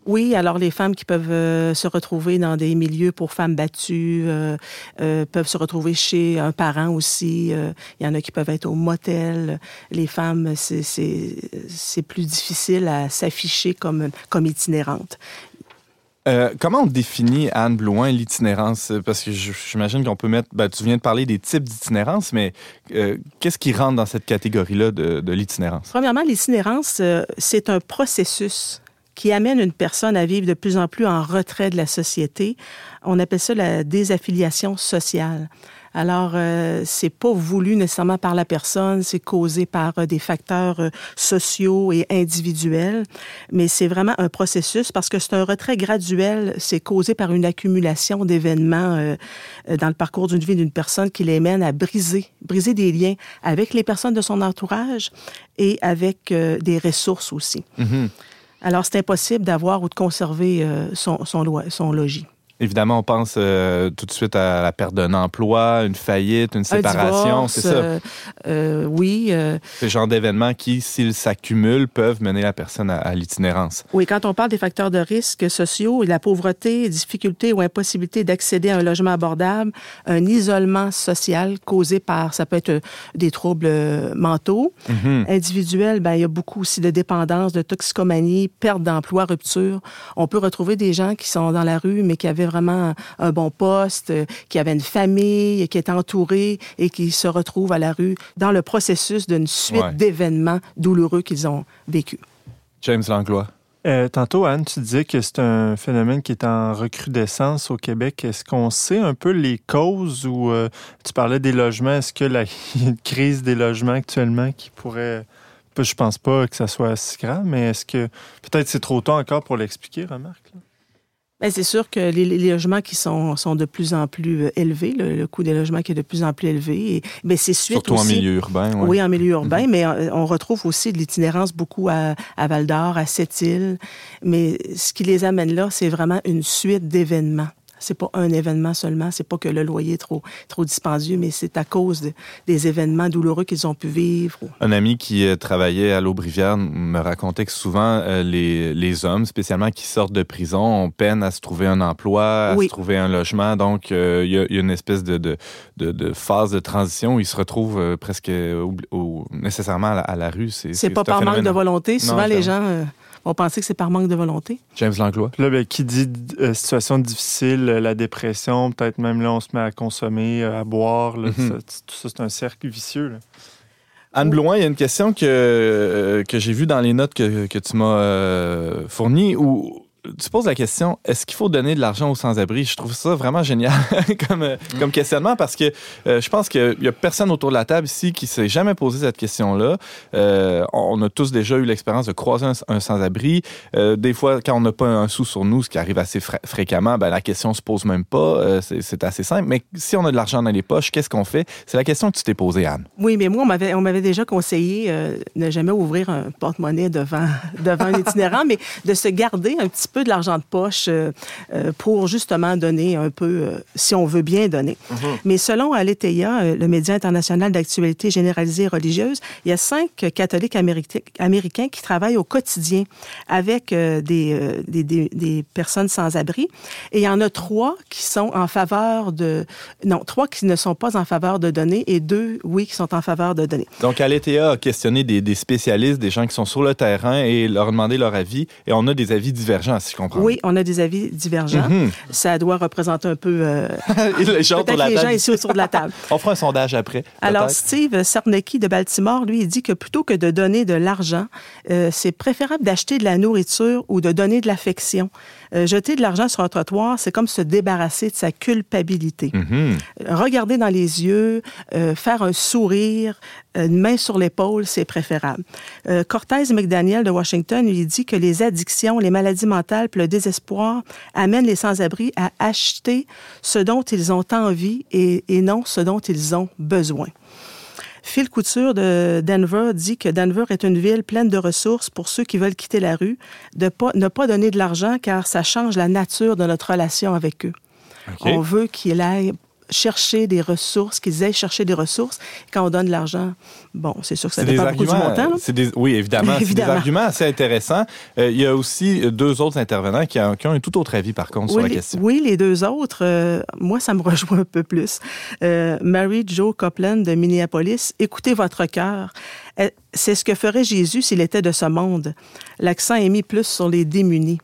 Oui, alors les femmes qui peuvent euh, se retrouver dans des milieux pour femmes battues euh, euh, peuvent se retrouver chez un parent aussi. Il y en a qui peuvent être au motel. Les femmes, c'est- plus difficile à s'afficher comme, comme itinérantes.
Euh, comment on définit, Anne Blouin, l'itinérance? Parce que j'imagine qu'on peut mettre... ben, tu viens de parler des types d'itinérance, mais euh, qu'est-ce qui rentre dans cette catégorie-là de, de l'itinérance?
Premièrement, l'itinérance, euh, c'est un processus qui amène une personne à vivre de plus en plus en retrait de la société. On appelle ça la désaffiliation sociale. Alors, euh, c'est pas voulu nécessairement par la personne, c'est causé par euh, des facteurs euh, sociaux et individuels, mais c'est vraiment un processus parce que c'est un retrait graduel, c'est causé par une accumulation d'événements euh, dans le parcours d'une vie d'une personne qui les mène à briser, briser des liens avec les personnes de son entourage et avec des ressources aussi.
Mhm.
Alors, c'est impossible d'avoir ou de conserver euh, son, son, son logis.
Évidemment, on pense euh, tout de suite à la perte d'un emploi, une faillite, une séparation.
Un
C'est ça.
euh, euh, oui, euh,
Ces genres d'événements qui, s'ils s'accumulent, peuvent mener la personne à, à l'itinérance.
oui. Quand on parle des facteurs de risque sociaux, la pauvreté, difficulté ou impossibilité d'accéder à un logement abordable, un isolement social causé par, ça peut être des troubles mentaux,
Mhm.
individuels, ben, il y a beaucoup aussi de dépendance, de toxicomanie, perte d'emploi, rupture. On peut retrouver des gens qui sont dans la rue, mais qui avaient vraiment un bon poste, euh, qui avaient une famille, qui étaient entourés et qui se retrouvent à la rue dans le processus d'une suite
Ouais.
d'événements douloureux qu'ils ont vécus.
James Langlois.
Euh, tantôt, Anne, tu disais que c'est un phénomène qui est en recrudescence au Québec. Est-ce qu'on sait un peu les causes ou euh, tu parlais des logements? Est-ce que la il y a une crise des logements actuellement qui pourrait. Je pense pas que ça soit si grave, mais est-ce que peut-être c'est trop tôt encore pour l'expliquer, remarque? là?
Ben, c'est sûr que les, les logements qui sont, sont de plus en plus euh, élevés, le, le coût des logements qui est de plus en plus élevé, et ben, c'est suite
Surtout en milieu urbain. ouais.
Oui, en milieu urbain, mais euh, on retrouve aussi de l'itinérance beaucoup à, à Val d'Or, à Sept-Îles. Mais ce qui les amène là, c'est vraiment une suite d'événements. C'est pas un événement seulement, c'est pas que le loyer est trop, trop dispendieux, mais c'est à cause de- des événements douloureux qu'ils ont pu vivre.
Un ami qui euh, travaillait à l'Aubrivière me racontait que souvent, euh, les, les hommes, spécialement qui sortent de prison, ont peine à se trouver un emploi, à
Oui.
se trouver un logement. Donc, euh, il y, a- il y a une espèce de, de, de, de phase de transition où ils se retrouvent euh, presque au- au- nécessairement à la, à la rue.
C'est pas par manque de volonté. Souvent,
Non,
les gens vont penser que c'est par manque de volonté.
James Langlois.
Là, ben, qui dit euh, situation difficile, euh, la dépression, peut-être même là, on se met à consommer, euh, à boire. là,
Mhm.
ça- tout ça, c'est un cercle vicieux. là.
Anne Blouin, il y a une question que, que j'ai vue dans les notes que, que tu m'as euh, fournies où tu poses la question, est-ce qu'il faut donner de l'argent aux sans-abri? Je trouve ça vraiment génial *laughs* comme, euh,
Mm.
comme questionnement parce que euh, je pense qu'il n'y a personne autour de la table ici qui s'est jamais posé cette question-là. Euh, on a tous déjà eu l'expérience de croiser un, un sans-abri. Euh, des fois, quand on n'a pas un sou sur nous, ce qui arrive assez fré- fréquemment, ben, la question se pose même pas. Euh, c'est assez simple. Mais si on a de l'argent dans les poches, qu'est-ce qu'on fait? C'est la question que tu t'es posée, Anne.
Oui, mais moi, on m'avait, on m'avait déjà conseillé euh, ne jamais ouvrir un porte-monnaie devant, *laughs* devant un itinérant, mais de se garder un petit peu de l'argent de poche euh, euh, pour justement donner un peu, euh, si on veut bien donner. Mais selon Aletheia, le média international d'actualité généralisée et religieuse, il y a cinq catholiques américains, qui travaillent au quotidien avec des, des, des- des personnes sans abri. Et il y en a trois qui sont en faveur de... Non, trois qui ne sont pas en faveur de donner et deux, oui, qui sont en faveur de donner.
Donc, Aletheia a questionné des, des spécialistes, des gens qui sont sur le terrain et leur demandé leur avis. Et on a des avis divergents, si je comprends.
Oui, on a des avis divergents.
Mhm.
Ça doit représenter un peu euh, *laughs*
les gens la
les gens ici autour de la table. *laughs*
On fera un sondage après.
Alors. Steve Sarnecki de Baltimore, lui, il dit que plutôt que de donner de l'argent, euh, c'est préférable d'acheter de la nourriture ou de donner de l'affection. Euh, jeter de l'argent sur un trottoir, c'est comme se débarrasser de sa culpabilité.
Mhm.
Regarder dans les yeux, euh, faire un sourire, euh, une main sur l'épaule, c'est préférable. Euh, Cortez McDaniel de Washington lui dit que les addictions, les maladies mentales, le désespoir amènent les sans-abri à acheter ce dont ils ont envie et, et non ce dont ils ont besoin. Phil Couture de Denver dit que Denver est une ville pleine de ressources pour ceux qui veulent quitter la rue, de pas, ne pas donner de l'argent car ça change la nature de notre relation avec eux. On veut qu'ils aillent chercher des ressources, qu'ils aillent chercher des ressources. Quand on donne de l'argent, bon, c'est sûr que ça dépend beaucoup du montant.
des- oui, évidemment. *laughs* C'est des
Évidemment.
arguments assez intéressants. Euh, il y a aussi deux autres intervenants qui, ont qui ont un tout autre avis, par contre, sur la
les-
question.
oui, les deux autres, euh, moi, ça me *laughs* rejoint un peu plus. Euh, Mary Jo Copeland de Minneapolis, écoutez votre cœur. C'est ce que ferait Jésus s'il était de ce monde. L'accent est mis plus sur les démunis.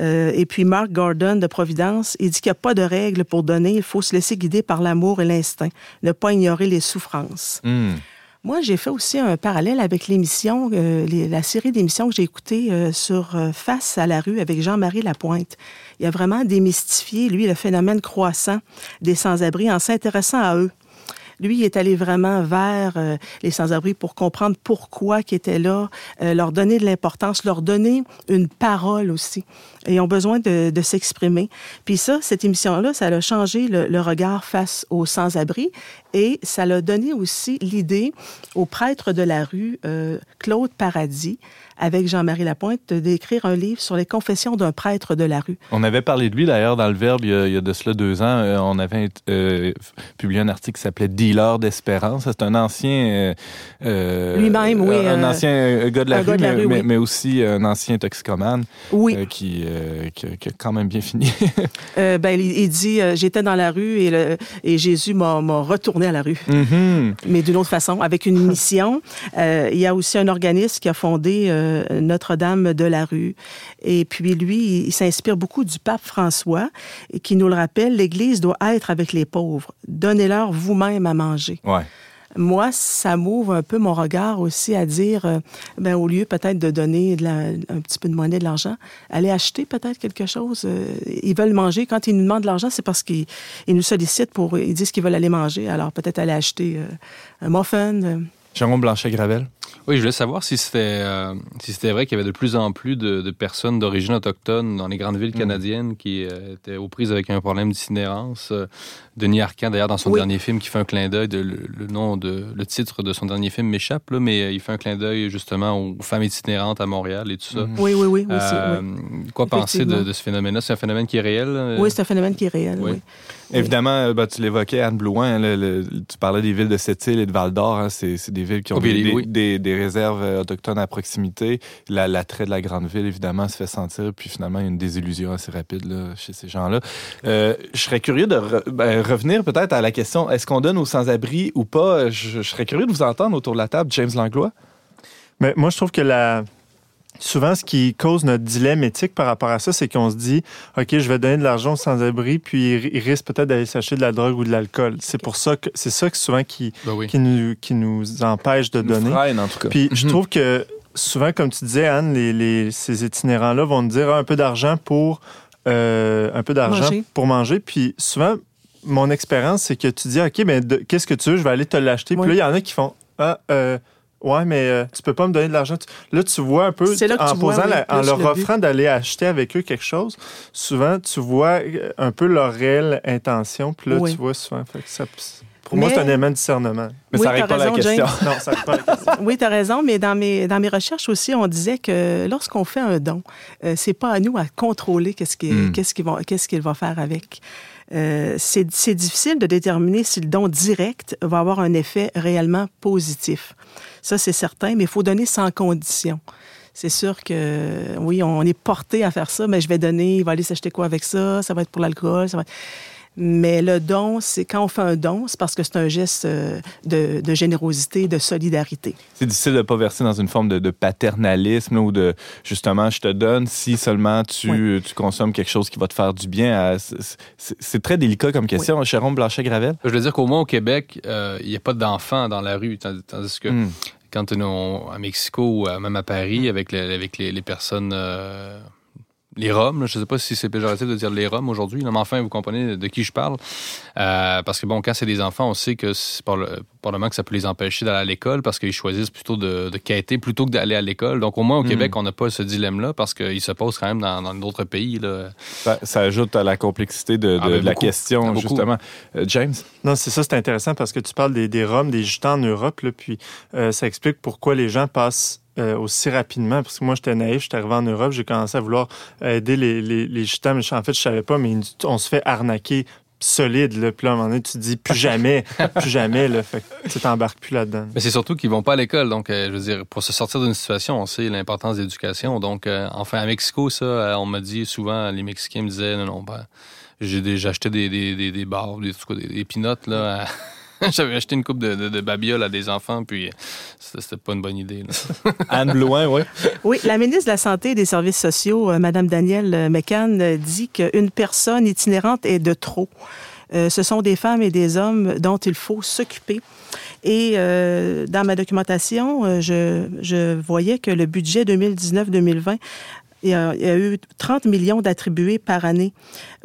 Euh, et puis Mark Gordon de Providence, il dit qu'il n'y a pas de règle pour donner, il faut se laisser guider par l'amour et l'instinct, ne pas ignorer les souffrances.
Hmm.
Moi, j'ai fait aussi un parallèle avec l'émission, euh, la série d'émissions que j'ai écoutées euh, sur euh, Face à la rue avec Jean-Marie Lapointe. Il a vraiment démystifié, lui, le phénomène croissant des sans-abri en s'intéressant à eux. Lui, est allé vraiment vers euh, les sans-abri pour comprendre pourquoi ils étaient là, euh, leur donner de l'importance, leur donner une parole aussi. Et ils ont besoin de, de s'exprimer. Puis ça, cette émission-là, ça a changé le, le regard face aux sans-abri et ça l'a donné aussi l'idée au prêtre de la rue, euh, Claude Paradis, avec Jean-Marie Lapointe, d'écrire un livre sur les confessions d'un prêtre de la rue.
On avait parlé de lui, d'ailleurs, dans le Verbe, il y a, il y a de cela deux ans. Euh, on avait euh, publié un article qui s'appelait Dealer d'espérance. C'est un ancien... euh,
Lui-même, oui,
Un ancien gars de la rue,
gars de la
mais,
rue,
mais-
oui.
mais aussi un ancien toxicomane
Oui.
euh, qui, qui, a- qui a quand même bien fini. *laughs*
Ben, il, il dit J'étais dans la rue et, le- et Jésus m'a retourné à la rue.
Mhm.
mais d'une autre façon, avec une *laughs* mission. Il y a aussi un organisme qui a fondé Notre-Dame de la rue. Et puis lui, il s'inspire beaucoup du pape François, qui nous le rappelle, l'Église doit être avec les pauvres. Donnez-leur vous-même à manger.
Ouais.
Moi, ça m'ouvre un peu mon regard aussi à dire, euh, ben, au lieu peut-être de donner de la- un petit peu de monnaie, de l'argent, aller acheter peut-être quelque chose. Euh, ils veulent manger. Quand ils nous demandent de l'argent, c'est parce qu'ils ils nous sollicitent pour, ils disent qu'ils veulent aller manger. Alors peut-être aller acheter euh, un muffin. Euh,
Jérôme Blanchet-Gravel?
Oui, je voulais savoir si c'était euh, si c'était vrai qu'il y avait de plus en plus de, de personnes d'origine autochtone dans les grandes villes canadiennes qui euh, étaient aux prises avec un problème d'itinérance. Denis Arcand, d'ailleurs, dans son
Oui.
dernier film, qui fait un clin d'œil, de, le, le nom de le titre de son dernier film m'échappe, là, mais euh, il fait un clin d'œil justement aux femmes itinérantes à Montréal et tout ça.
Oui, oui, oui, aussi,
Euh,
oui.
Quoi penser de, ce phénomène-là? C'est un phénomène qui est réel euh,
Oui, c'est un phénomène qui est réel.
oui.
Oui.
Évidemment, euh, ben, tu l'évoquais, Anne Blouin, le- le- tu parlais des villes de Sept-Îles et de Val-d'Or. hein, c'est des villes qui ont des,
puis,
des-
oui.
des- des réserves autochtones à proximité. La- L'attrait de la grande ville, évidemment, se fait sentir. Puis finalement, il y a une désillusion assez rapide là, chez ces gens-là. Euh, je serais curieux de re- ben, revenir peut-être à la question est-ce qu'on donne aux sans-abri ou pas? Je, je serais curieux de vous entendre autour de la table, James Langlois.
Mais moi, je trouve que la... souvent, ce qui cause notre dilemme éthique par rapport à ça, c'est qu'on se dit OK, je vais donner de l'argent aux sans-abri, puis ils risquent peut-être d'aller s'acheter de la drogue ou de l'alcool. C'est pour ça que c'est ça que souvent qui,
Ben oui.
qui, nous, qui nous empêche de
Nous
donner.
freine, en tout cas.
Puis je
Mhm.
trouve que souvent, comme tu disais, Anne, les, les- ces itinérants-là vont te dire Ah, un peu d'argent pour euh, un peu d'argent
Manger.
pour manger. Puis souvent, mon expérience, c'est que tu dis OK, mais de- qu'est-ce que tu veux? Je vais aller te l'acheter.
Oui.
Puis là, il y en a qui font Ah, euh, ouais, mais euh, tu peux pas me donner de l'argent. Là, tu vois un peu,
C'est là que
en,
vois,
posant la- en leur
le but.
offrant d'aller acheter avec eux quelque chose, souvent, tu vois euh, un peu leur réelle intention. Puis là,
Oui.
tu vois souvent. Fait que ça- pour moi, c'est un élément de discernement.
Mais
Oui,
ça
t'as
pas la
raison,
question.
Non, ça à la question. *laughs*
Oui, tu as raison, mais dans mes, dans mes recherches aussi, on disait que lorsqu'on fait un don, euh, c'est pas à nous à contrôler qu'est-ce qu'il
Mm.
qu'est-ce qu'il va, qu'est-ce qu'il va faire avec. Euh, c'est difficile de déterminer si le don direct va avoir un effet réellement positif. Ça, c'est certain, mais il faut donner sans condition. C'est sûr que, oui, on est porté à faire ça, mais je vais donner, il va aller s'acheter quoi avec ça, ça va être pour l'alcool, ça va être... Mais le don, c'est quand on fait un don, c'est parce que c'est un geste euh, de, de générosité, de solidarité.
C'est difficile de ne pas verser dans une forme de, de paternalisme là, ou de justement je te donne si seulement tu, tu consommes quelque chose qui va te faire du bien. à- c'est- très délicat comme question. Sharon Blanchet-Gravel?
Je veux dire qu'au moins au Québec, euh, il n'y a pas d'enfants dans la rue, tandis, tandis que
Hmm.
quand on est à Mexico ou euh, même à Paris avec, les- avec les, les personnes, euh, les Roms, là, je ne sais pas si c'est péjoratif de dire les Roms aujourd'hui, mais enfin, vous comprenez de qui je parle. Euh, parce que bon, quand c'est des enfants, on sait que c'est par le- probablement que ça peut les empêcher d'aller à l'école parce qu'ils choisissent plutôt de, de quêter plutôt que d'aller à l'école. Donc au moins au
Mhm.
Québec, on n'a pas ce dilemme-là parce qu'il se pose quand même dans dans d'autres pays. Là.
Ça, ça ajoute à la complexité de, de-
Ah,
de la question,
Ah,
justement. Euh, James?
Non, c'est ça, c'est intéressant parce que tu parles des, des Roms, des Gitans en Europe, là, puis euh, ça explique pourquoi les gens passent euh, aussi rapidement. Parce que moi, j'étais naïf, j'étais arrivé en Europe, j'ai commencé à vouloir aider les, les, les mais en fait, je savais pas, mais on se fait arnaquer solide, là. Puis à un moment donné, tu te dis plus jamais, plus jamais. Fait que tu t'embarques plus là-dedans.
Mais c'est surtout qu'ils vont pas à l'école. Donc, euh, je veux dire, pour se sortir d'une situation, on sait l'importance de l'éducation. Donc, euh, enfin, à Mexico, ça, on m'a dit souvent, les Mexicains me disaient, non, non, ben, j'ai acheté des, des, des, des des, des, peanuts, là. *laughs* J'avais acheté une coupe de, de, de babioles à des enfants, puis euh, c'était pas une bonne idée. là. *laughs*
Anne Blouin, oui.
Oui, la ministre de la Santé et des Services sociaux, euh, Mme Danielle euh, McCann, dit qu'une personne itinérante est de trop. Euh, ce sont des femmes et des hommes dont il faut s'occuper. Et euh, dans ma documentation, euh, je, je voyais que le budget 2019-2020 il y, a, il y a eu 30 millions d'attribués par année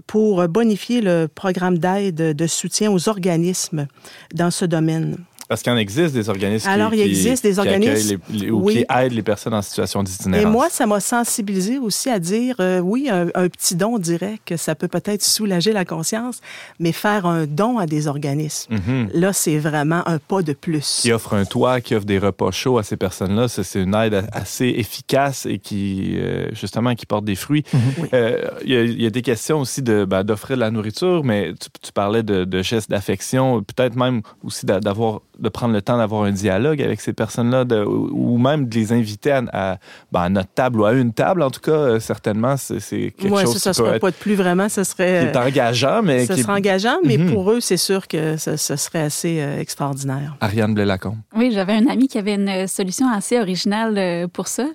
pour bonifier le programme d'aide de soutien aux organismes dans ce domaine.
Parce qu'il en existe des organismes
Alors,
qui,
il
qui-
existe des
qui
organismes-
accueillent les- les- ou
Oui.
qui aident les personnes en situation
Et
d'itinérance.
moi, ça m'a sensibilisé aussi à dire, euh, oui, un, un petit don direct, que ça peut peut-être soulager la conscience, mais faire un don à des organismes,
Mhm.
là, c'est vraiment un pas de plus.
qui offre un toit, qui offre des repas chauds à ces personnes-là. C'est une aide assez efficace et qui, euh, justement, qui porte des fruits.
Oui.
Euh, Il y, a- il y a des questions aussi de, ben, d'offrir de la nourriture, mais tu, tu parlais de, de gestes d'affection, peut-être même aussi d'a- d'avoir, de prendre le temps d'avoir un dialogue avec ces personnes-là, ou même de les inviter à, à, ben, à notre table ou à une table, en tout cas, euh, certainement, c'est, c'est quelque
Moi,
chose
ça, ça
qui peut
serait
être
pas de plus vraiment, ce
qui
serait...
est engageant, mais
ça
qui
serait engageant, mais
Mhm.
pour eux, c'est sûr que ce, ce serait assez euh, extraordinaire.
Ariane Blais-Lacombe.
Oui, j'avais un ami qui avait une solution assez originale euh, pour ça.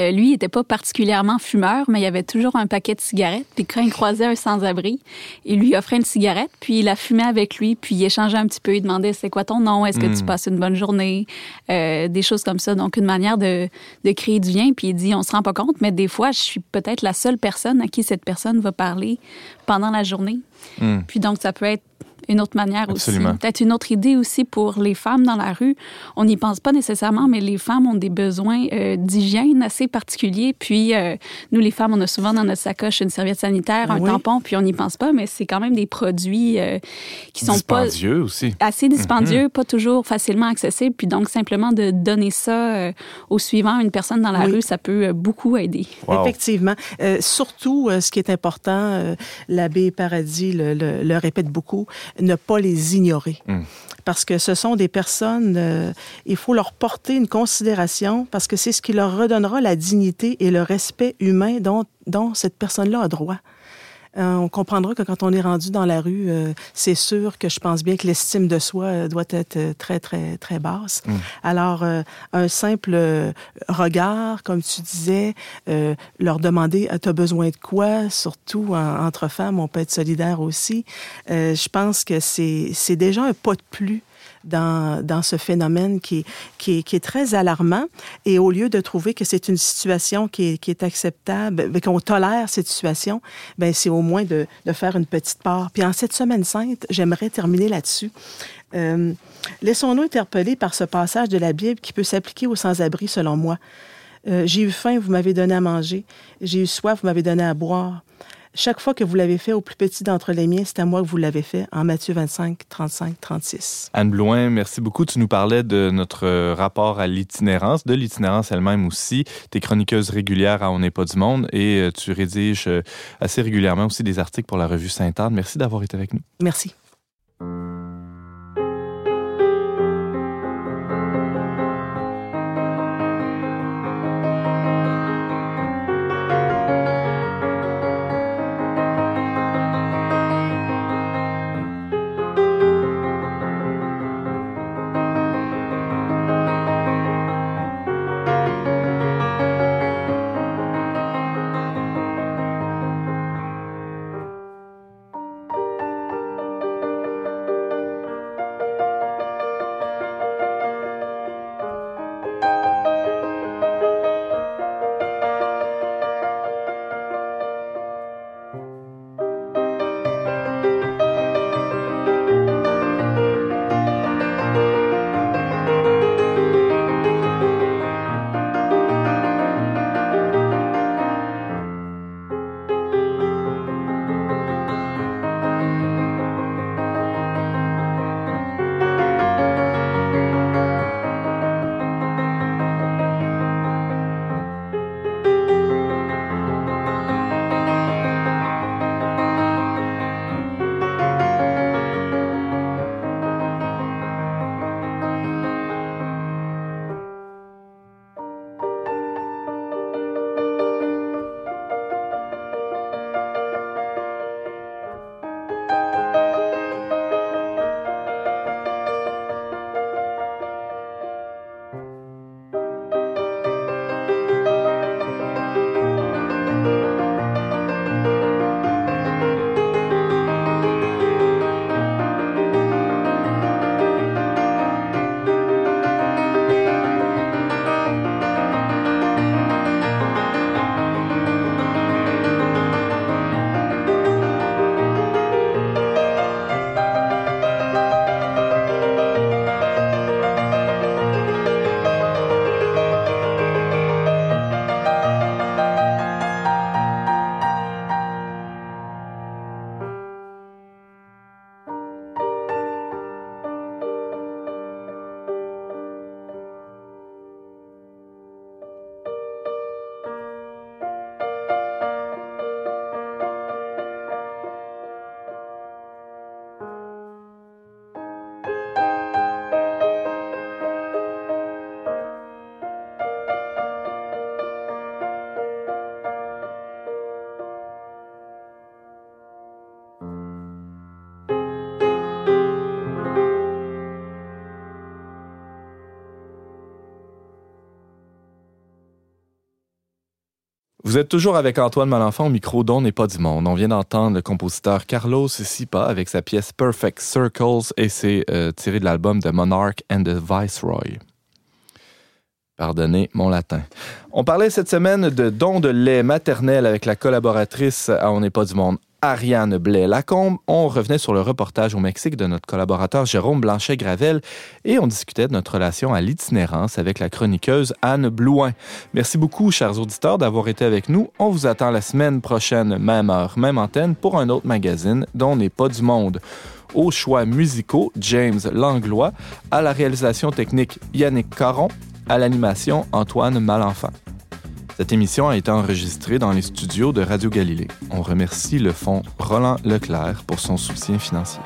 Euh, lui, il n'était pas particulièrement fumeur, mais il avait toujours un paquet de cigarettes. Puis quand il croisait un sans-abri, il lui offrait une cigarette, puis il la fumait avec lui, puis il échangeait un petit peu. Il demandait c'est quoi ton nom, est-ce que tu
Mm.
passes une bonne journée, Euh, des choses comme ça. Donc une manière de, de créer du lien. Puis il dit on se rend pas compte, mais des fois, je suis peut-être la seule personne à qui cette personne va parler pendant la journée.
Mm.
Puis donc, ça peut être une autre manière
Absolument.
aussi. Peut-être une autre idée aussi pour les femmes dans la rue. On n'y pense pas nécessairement, mais les femmes ont des besoins euh, d'hygiène assez particuliers. Puis, euh, nous, les femmes, on a souvent dans notre sacoche une serviette sanitaire, un
Oui.
tampon, puis on n'y pense pas, mais c'est quand même des produits euh, qui sont pas
Dispendieux aussi.
assez dispendieux, pas toujours facilement accessibles. Puis donc, simplement de donner ça euh, au suivant, une personne dans la
Oui.
rue, ça peut euh, beaucoup aider.
Wow.
Effectivement. Euh, surtout, euh, ce qui est important, euh, l'abbé Paradis le, le- le répète beaucoup, ne pas les ignorer.
Mm.
Parce que ce sont des personnes, euh, il faut leur porter une considération parce que c'est ce qui leur redonnera la dignité et le respect humain dont, dont cette personne-là a droit. Euh, on comprendra que quand on est rendu dans la rue, euh, c'est sûr que je pense bien que l'estime de soi euh, doit être euh, très, très, très basse.
Mm.
Alors, euh, un simple regard, comme tu disais, euh, leur demander tu as besoin de quoi, surtout en- entre femmes, on peut être solidaire aussi. Euh, je pense que c'est c'est déjà un pas de plus dans, ce phénomène qui, est- très alarmant. Et au lieu de trouver que c'est une situation qui est, acceptable, ben, qu'on tolère cette situation, ben, c'est au moins de, de faire une petite part. Puis en cette semaine sainte, j'aimerais terminer là-dessus. Euh, Laissons-nous interpeller par ce passage de la Bible qui peut s'appliquer aux sans-abri, selon moi. Euh, J'ai eu faim, vous m'avez donné à manger. J'ai eu soif, vous m'avez donné à boire. Chaque fois que vous l'avez fait au plus petit d'entre les miens, c'est à moi que vous l'avez fait, en Matthieu 25, 35, 36.
Anne Blouin, merci beaucoup. Tu nous parlais de notre euh, rapport à l'itinérance, de l'itinérance elle-même aussi. Tu es chroniqueuse régulière à On n'est pas du monde et euh, tu rédiges euh, assez régulièrement aussi des articles pour la revue Sainte-Anne. Merci d'avoir été avec nous.
Merci.
Vous êtes toujours avec Antoine Malenfant au micro d'On n'est pas du monde. On vient d'entendre le compositeur Carlos Sipa avec sa pièce Perfect Circles et c'est euh, tiré de l'album The Monarch and the Viceroy. Pardonnez mon latin. On parlait cette semaine de dons de lait maternel avec la collaboratrice à On n'est pas du monde, Ariane Blais-Lacombe. On revenait sur le reportage au Mexique de notre collaborateur Jérôme Blanchet-Gravel et on discutait de notre relation à l'itinérance avec la chroniqueuse Anne Blouin. Merci beaucoup, chers auditeurs, d'avoir été avec nous. On vous attend la semaine prochaine, même heure, même antenne, pour un autre magazine dont on n'est pas du monde. Aux choix musicaux, James Langlois. À la réalisation technique, Yannick Caron. À l'animation, Antoine Malenfant. Cette émission a été enregistrée dans les studios de Radio Galilée. On remercie le fonds Roland Leclerc pour son soutien financier.